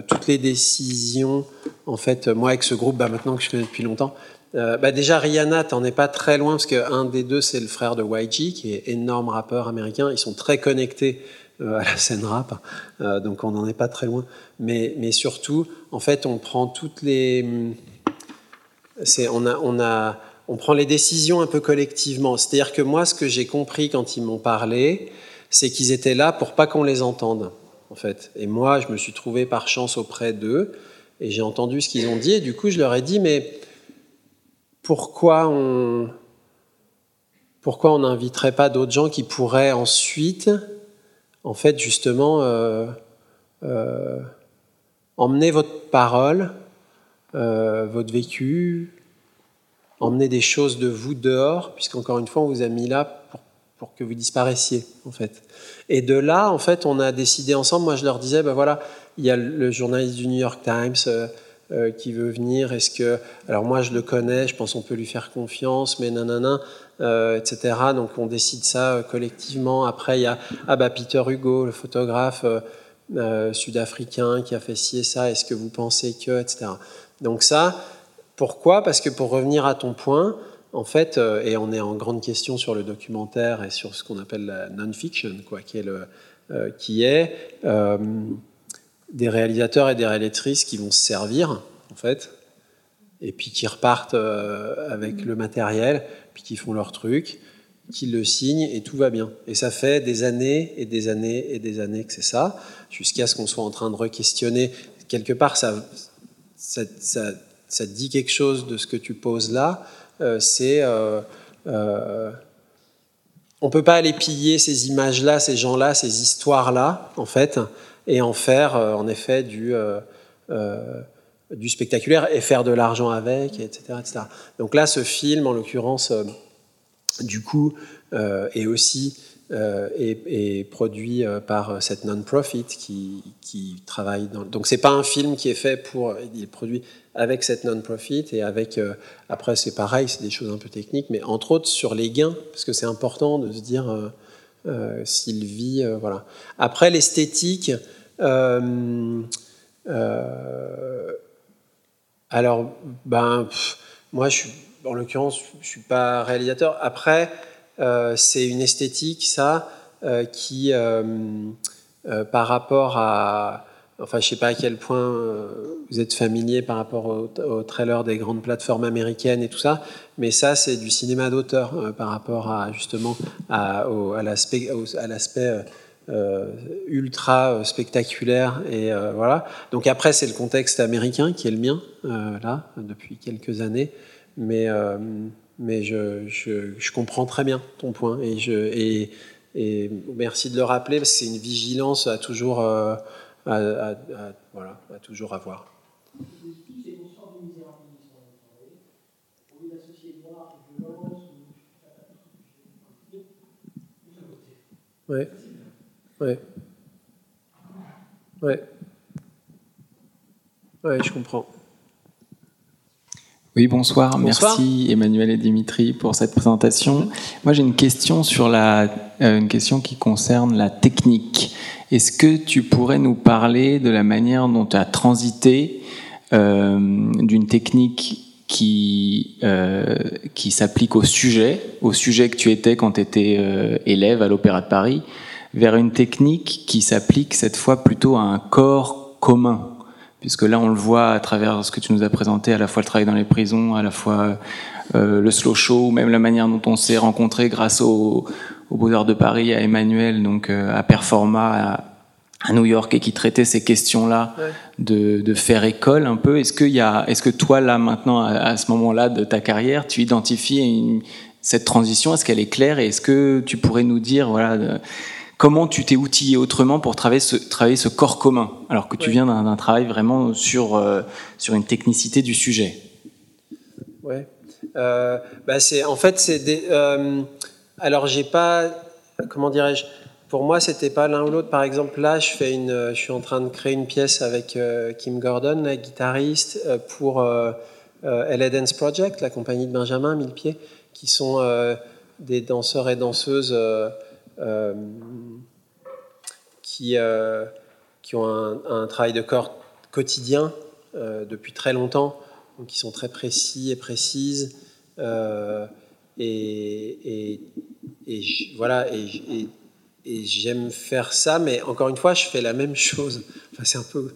toutes les décisions, en fait, moi avec ce groupe, bah, maintenant que je connais depuis longtemps, euh, bah, déjà Rihanna, t'en es pas très loin parce qu'un des deux c'est le frère de YG qui est énorme rappeur américain. Ils sont très connectés euh, à la scène rap, donc on n'en est pas très loin. Mais, mais surtout, en fait, on prend toutes les, c'est on a on a on prend les décisions un peu collectivement. C'est-à-dire que moi, ce que j'ai compris quand ils m'ont parlé, c'est qu'ils étaient là pour pas qu'on les entende en fait. Et moi, je me suis trouvé par chance auprès d'eux et j'ai entendu ce qu'ils ont dit et du coup, je leur ai dit, mais pourquoi on pourquoi on n'inviterait pas d'autres gens qui pourraient ensuite, en fait, justement, euh, euh, emmener votre parole, euh, votre vécu, emmener des choses de vous dehors, puisqu'encore une fois, on vous a mis là pour que vous disparaissiez, en fait. Et de là, en fait, on a décidé ensemble, moi je leur disais, ben voilà, il y a le journaliste du New York Times euh, euh, qui veut venir, est-ce que... Alors moi je le connais, je pense qu'on peut lui faire confiance, mais nanana, euh, etc. Donc on décide ça euh, collectivement. Après, il y a ah bah, Peter Hugo, le photographe sud-africain qui a fait ci et ça, est-ce que vous pensez que... etc. Donc ça, pourquoi? Parce que pour revenir à ton point, en fait, et on est en grande question sur le documentaire et sur ce qu'on appelle la non-fiction, quoi, qui est, qui est des réalisateurs et des réalisatrices qui vont se servir, en fait, et puis qui repartent avec le matériel, puis qui font leur truc, qui le signent, et tout va bien. Et ça fait des années et des années et des années que c'est ça, jusqu'à ce qu'on soit en train de re-questionner. Quelque part, ça, ça, ça, ça, dit quelque chose de ce que tu poses là. Euh, c'est... Euh, euh, on peut pas aller piller ces images-là, ces gens-là, ces histoires-là, en fait, et en faire, en effet, du du spectaculaire et faire de l'argent avec, etc., etc. Donc là, ce film, en l'occurrence, du coup, est aussi euh, est, produit par cette non-profit qui, travaille dans... Donc c'est pas un film qui est fait pour... Il est produit avec cette non-profit et avec... après, c'est pareil, c'est des choses un peu techniques, mais entre autres sur les gains, parce que c'est important de se dire s'il vit... voilà. Après, l'esthétique... Euh, alors, ben, moi, je suis, en l'occurrence, je suis pas réalisateur. Après, euh, c'est une esthétique, ça, euh, qui, euh, par rapport à, enfin, je sais pas à quel point vous êtes familier par rapport au, au, trailer des grandes plateformes américaines et tout ça, mais ça, c'est du cinéma d'auteur par rapport à justement à, l'aspect, euh, ultra euh, spectaculaire et euh, voilà. Donc après c'est le contexte américain qui est le mien là depuis quelques années, mais mais je, je, comprends très bien ton point et je et, et merci de le rappeler parce que c'est une vigilance à toujours à, à, voilà à toujours avoir. Ouais. Ouais. Ouais. Ouais, je comprends. Oui, bonsoir. Merci Emmanuel et Dimitri pour cette présentation. Moi, j'ai une question sur la, euh, une question qui concerne la technique. Est-ce que tu pourrais nous parler de la manière dont tu as transité euh, d'une technique qui, euh, qui s'applique au sujet, au sujet que tu étais quand tu étais euh, élève à l'Opéra de Paris, vers une technique qui s'applique cette fois plutôt à un corps commun? Puisque là, on le voit à travers ce que tu nous as présenté, à la fois le travail dans les prisons, à la fois euh, le slow show, même la manière dont on s'est rencontré grâce au, au Beaux-Arts de Paris, à Emmanuel, donc euh, à Performa, à, à, New York, et qui traitait ces questions-là ouais. de, de, faire école un peu. Est-ce que, y a, est-ce que toi, là, maintenant, à, à ce moment-là de ta carrière, tu identifies une, cette transition? Est-ce qu'elle est claire? Et est-ce que tu pourrais nous dire, voilà, de, comment tu t'es outillé autrement pour travailler ce, travailler ce corps commun, alors que tu viens d'un travail vraiment sur, euh, sur une technicité du sujet? Ouais. Euh, bah c'est, en fait, c'est des. Euh, alors, j'ai pas. Comment dirais-je Pour moi, c'était pas l'un ou l'autre. Par exemple, là, je, fais une, je suis en train de créer une pièce avec euh, Kim Gordon, la guitariste, pour LA Dance Project, la compagnie de Benjamin, Mille Pieds, qui sont des danseurs et danseuses. Euh, qui, euh, qui ont un, travail de corps quotidien euh, depuis très longtemps, donc qui sont très précis et précises. et, voilà, et, j'aime faire ça, mais encore une fois, je fais la même chose. Enfin, c'est un peu.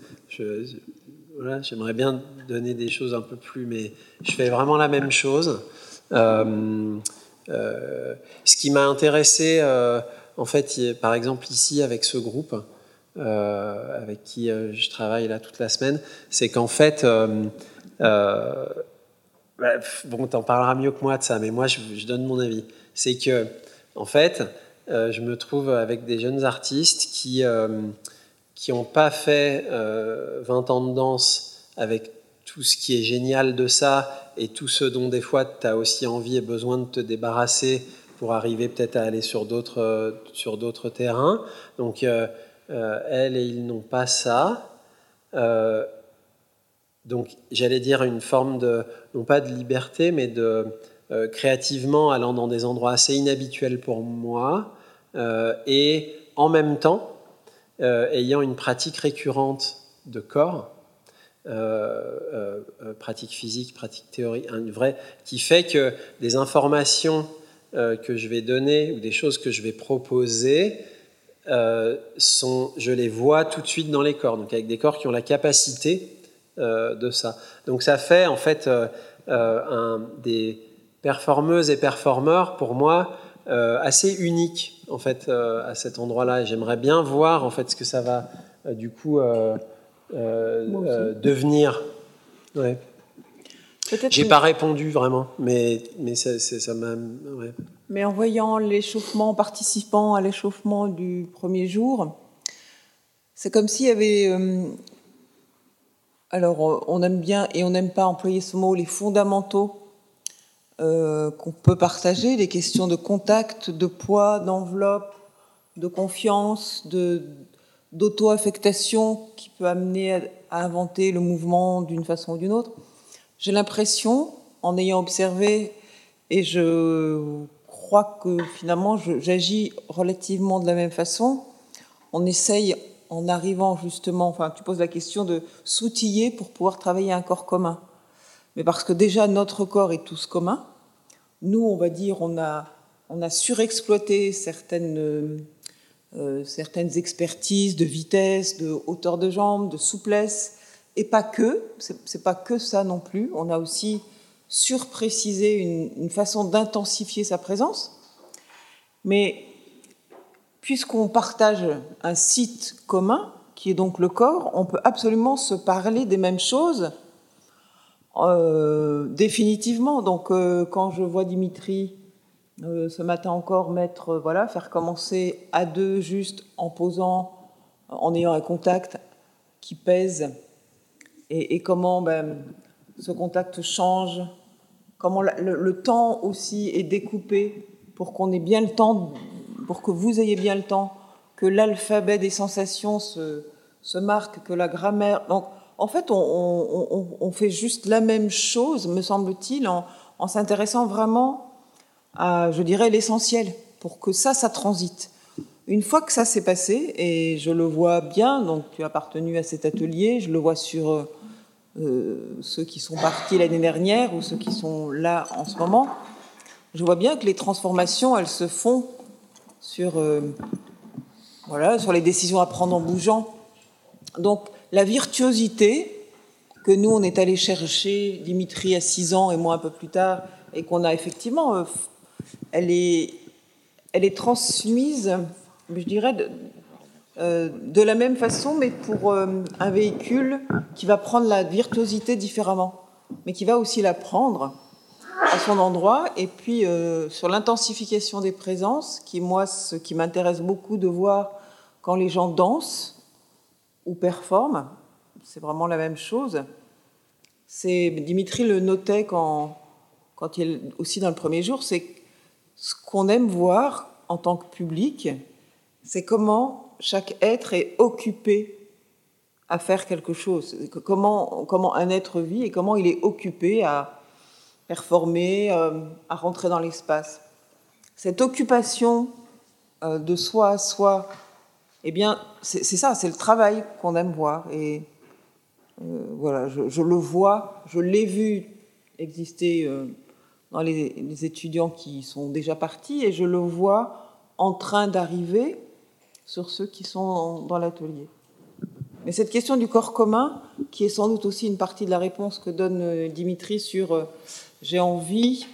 Voilà, j'aimerais bien donner des choses un peu plus, mais je fais vraiment la même chose. Ce qui m'a intéressé, euh, en fait, par exemple ici avec ce groupe, euh, avec qui je travaille là toute la semaine, c'est qu'en fait, bah, bon, t'en parleras mieux que moi de ça, mais moi je, je donne mon avis. C'est que, en fait, je me trouve avec des jeunes artistes qui qui n'ont pas fait 20 ans de danse avec tout ce qui est génial de ça et tout ce dont des fois tu as aussi envie et besoin de te débarrasser pour arriver peut-être à aller sur d'autres sur d'autres terrains. Donc elle et ils n'ont pas ça. donc j'allais dire une forme de non pas de liberté, mais de créativement allant dans des endroits assez inhabituels pour moi et en même temps ayant une pratique récurrente de corps euh, euh, euh, pratique physique, pratique théorie, qui fait que des informations que je vais donner ou des choses que je vais proposer, sont, je les vois tout de suite dans les corps, donc avec des corps qui ont la capacité de ça. Donc ça fait en fait des performeuses et performeurs pour moi assez uniques en fait à cet endroit-là. J'aimerais bien voir en fait ce que ça va du coup devenir. Ouais. J'ai pas répondu vraiment, mais, mais ça, ça m'a. Mais en voyant l'échauffement, participant à l'échauffement du premier c'est comme s'il y avait. Euh, alors, on aime bien et on n'aime pas employer ce mot, les fondamentaux qu'on peut partager, les questions de contact, de poids, d'enveloppe, de confiance, de, d'auto-affectation qui peut amener à, inventer le mouvement d'une façon ou d'une autre. J'ai l'impression, en ayant observé, et je crois que finalement j'agis relativement de la même façon, on essaye en arrivant justement, enfin tu poses la question de s'outiller pour pouvoir travailler un corps commun. Mais parce que déjà notre corps est tous commun, nous on va dire on a, on a surexploité certaines euh, certaines expertises de vitesse, de hauteur de jambe, de souplesse, et pas que, c'est pas que ça non plus. On a aussi surprécisé une, façon d'intensifier sa présence. Mais puisqu'on partage un site commun, qui est donc le corps, on peut absolument se parler des mêmes choses euh, définitivement. Donc euh, quand je vois Dimitri euh, ce matin encore, euh, faire commencer à deux juste en posant, en ayant un contact qui pèse, et, comment ben, ce contact change, comment le, temps aussi est découpé pour qu'on ait bien le temps, pour que vous ayez bien le temps, que l'alphabet des sensations se, marque, que la grammaire. Donc, en fait, on, fait juste la même chose, me semble-t-il, en s'intéressant vraiment à, je dirais, l'essentiel pour que ça, ça transite. Une fois que ça s'est passé, et je le vois bien, donc tu as appartenu à cet atelier, je le vois sur euh, ceux qui sont partis l'année dernière ou ceux qui sont là en ce moment, je vois bien que les transformations, elles se font sur, euh, voilà, sur les décisions à prendre en bougeant. Donc la virtuosité que nous, on est allé chercher, Dimitri à 6 ans et moi un peu plus tard, et qu'on a effectivement euh, elle est, elle est transmise, je dirais, de, euh, la même façon, mais pour euh, un véhicule qui va prendre la virtuosité différemment, mais qui va aussi la prendre à son endroit. Et puis, euh, sur l'intensification des présences, qui, moi, ce qui m'intéresse beaucoup de voir quand les gens dansent ou performent, c'est vraiment la même chose. C'est Dimitri le notait quand, quand il aussi dans le premier jour, c'est ce qu'on aime voir en tant que public, c'est comment chaque être est occupé à faire quelque chose, comment, comment un être vit et comment il est occupé à performer, euh, à rentrer dans l'espace. Cette occupation euh, de soi à soi, eh bien, c'est ça, c'est le travail qu'on aime voir. Et euh, voilà, je, je, le vois, je l'ai vu exister dans les, étudiants qui sont déjà partis et je le vois en train d'arriver sur ceux qui sont dans l'atelier. Mais cette question du corps commun, qui est sans doute aussi une partie de la réponse que donne euh, Dimitri sur euh, j'ai envie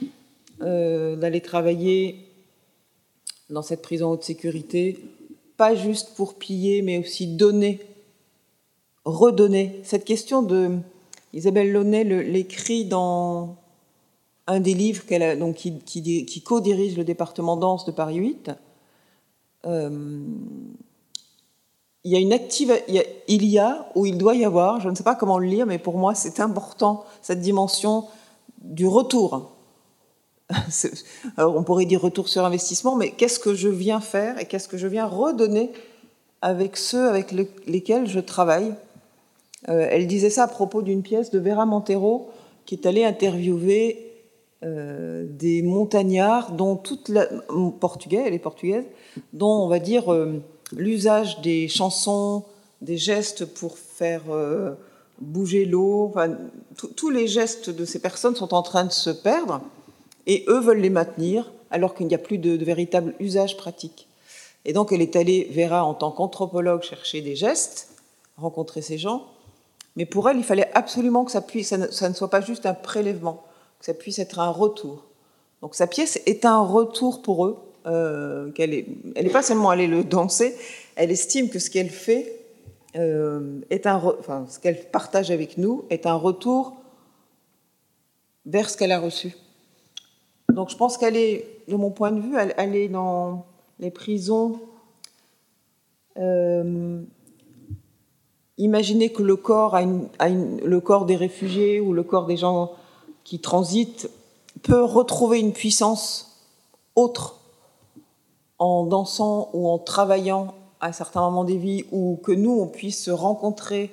euh, d'aller travailler dans cette prison haute sécurité, pas juste pour piller, mais aussi donner, redonner. Cette question de Isabelle Launay l'écrit dans un des livres qu'elle donc, qui, qui, co-dirige le département danse de Paris 8. Euh, il y a une active, il y, a, ou il doit y avoir, je ne sais pas comment le lire, mais pour moi c'est important cette dimension du retour. On pourrait dire retour sur investissement, mais qu'est-ce que je viens faire et qu'est-ce que je viens redonner avec ceux avec lesquels je travaille? Euh, Elle disait ça à propos d'une pièce de Vera Montero qui est allée interviewer euh, des montagnards dont toute la portugais, elle est portugaise, dont on va dire euh, l'usage des chansons, des gestes pour faire bouger l'eau, enfin, tous les gestes de ces personnes sont en train de se perdre et eux veulent les maintenir alors qu'il n'y a plus de, véritable usage pratique. Et donc elle est allée, Vera, en tant qu'anthropologue, chercher des gestes, rencontrer ces gens, mais pour elle, il fallait absolument que ça, ne, soit pas juste un prélèvement, que ça puisse être un retour. Donc sa pièce est un retour pour eux, euh, qu'elle est, elle n'est pas seulement allée le danser, elle estime que ce qu'elle fait euh, est un, enfin, ce qu'elle partage avec nous est un retour vers ce qu'elle a reçu. Donc je pense qu'elle est, de mon point de vue, elle, est dans les prisons. Euh, imaginez que le corps, a le corps des réfugiés ou le corps des gens qui transitent peut retrouver une puissance autre en dansant ou en travaillant à certains moments des vies, ou que nous, on puisse rencontrer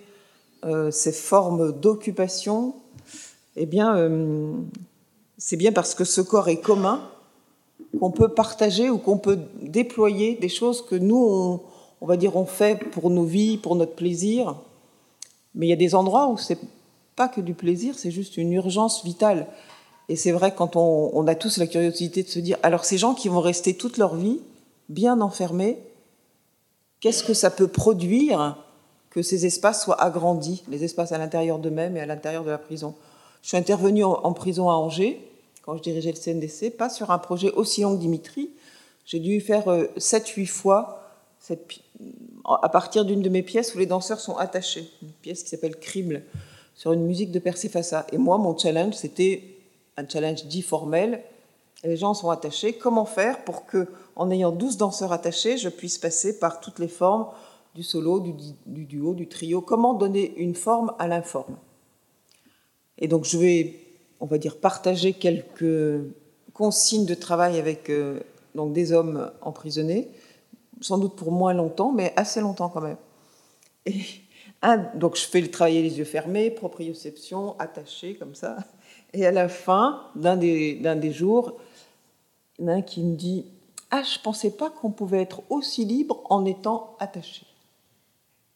euh, ces formes d'occupation, eh bien, euh, c'est bien parce que ce corps est commun qu'on peut partager ou qu'on peut déployer des choses que nous, on, va dire, on fait pour nos vies, pour notre plaisir. Mais il y a des endroits où c'est pas que du plaisir, c'est juste une urgence vitale. Et c'est vrai quand on, a tous la curiosité de se dire, alors ces gens qui vont rester toute leur vie bien enfermés, qu'est-ce que ça peut produire que ces espaces soient agrandis, les espaces à l'intérieur d'eux-mêmes et à l'intérieur de la prison? Je suis intervenue en prison à Angers quand je dirigeais le CNDC, pas sur un projet aussi long que Dimitri. J'ai dû faire 7-8 euh, fois à partir d'une de mes pièces où les danseurs sont attachés, une pièce qui s'appelle Crible, sur une musique de Persefassa. Et moi, mon challenge, c'était un challenge dit formel. Les gens sont attachés. Comment faire pour que, en ayant 12 danseurs attachés, je puisse passer par toutes les formes du solo, du, du duo, du trio? Comment donner une forme à l'informe? Et donc, je vais on va dire, partager quelques consignes de travail avec euh, donc des hommes emprisonnés, sans doute pour moins longtemps, mais assez longtemps quand même. Et donc je fais le travailler les yeux fermés, proprioception, attaché comme ça. Et à la fin d'un des, des jours, il y en a un qui me dit Ah, je ne pensais pas qu'on pouvait être aussi libre en étant attaché.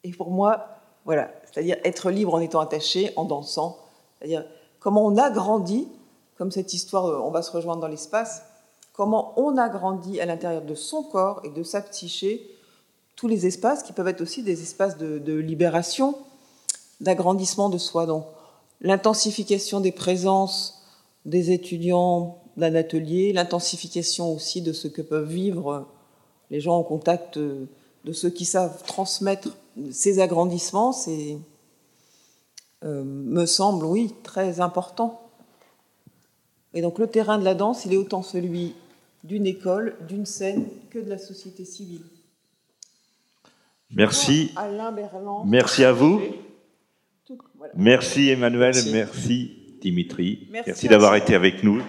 Et pour moi, voilà, c'est-à-dire être libre en étant attaché, en dansant, c'est-à-dire comment on a grandi, comme cette histoire, euh, on va se rejoindre dans l'espace, comment on a grandi à l'intérieur de son corps et de sa psyché, tous les espaces qui peuvent être aussi des espaces de, libération, d'agrandissement de soi. Donc, l'intensification des présences des étudiants d'un atelier, l'intensification aussi de ce que peuvent vivre les gens en contact de ceux qui savent transmettre ces agrandissements, c'est euh, me semble, oui, très important. Et donc le terrain de la danse, il est autant celui d'une école, d'une scène, que de la société civile. Merci. Merci à vous. Merci Emmanuel, merci, Dimitri. Merci, d'avoir été avec nous.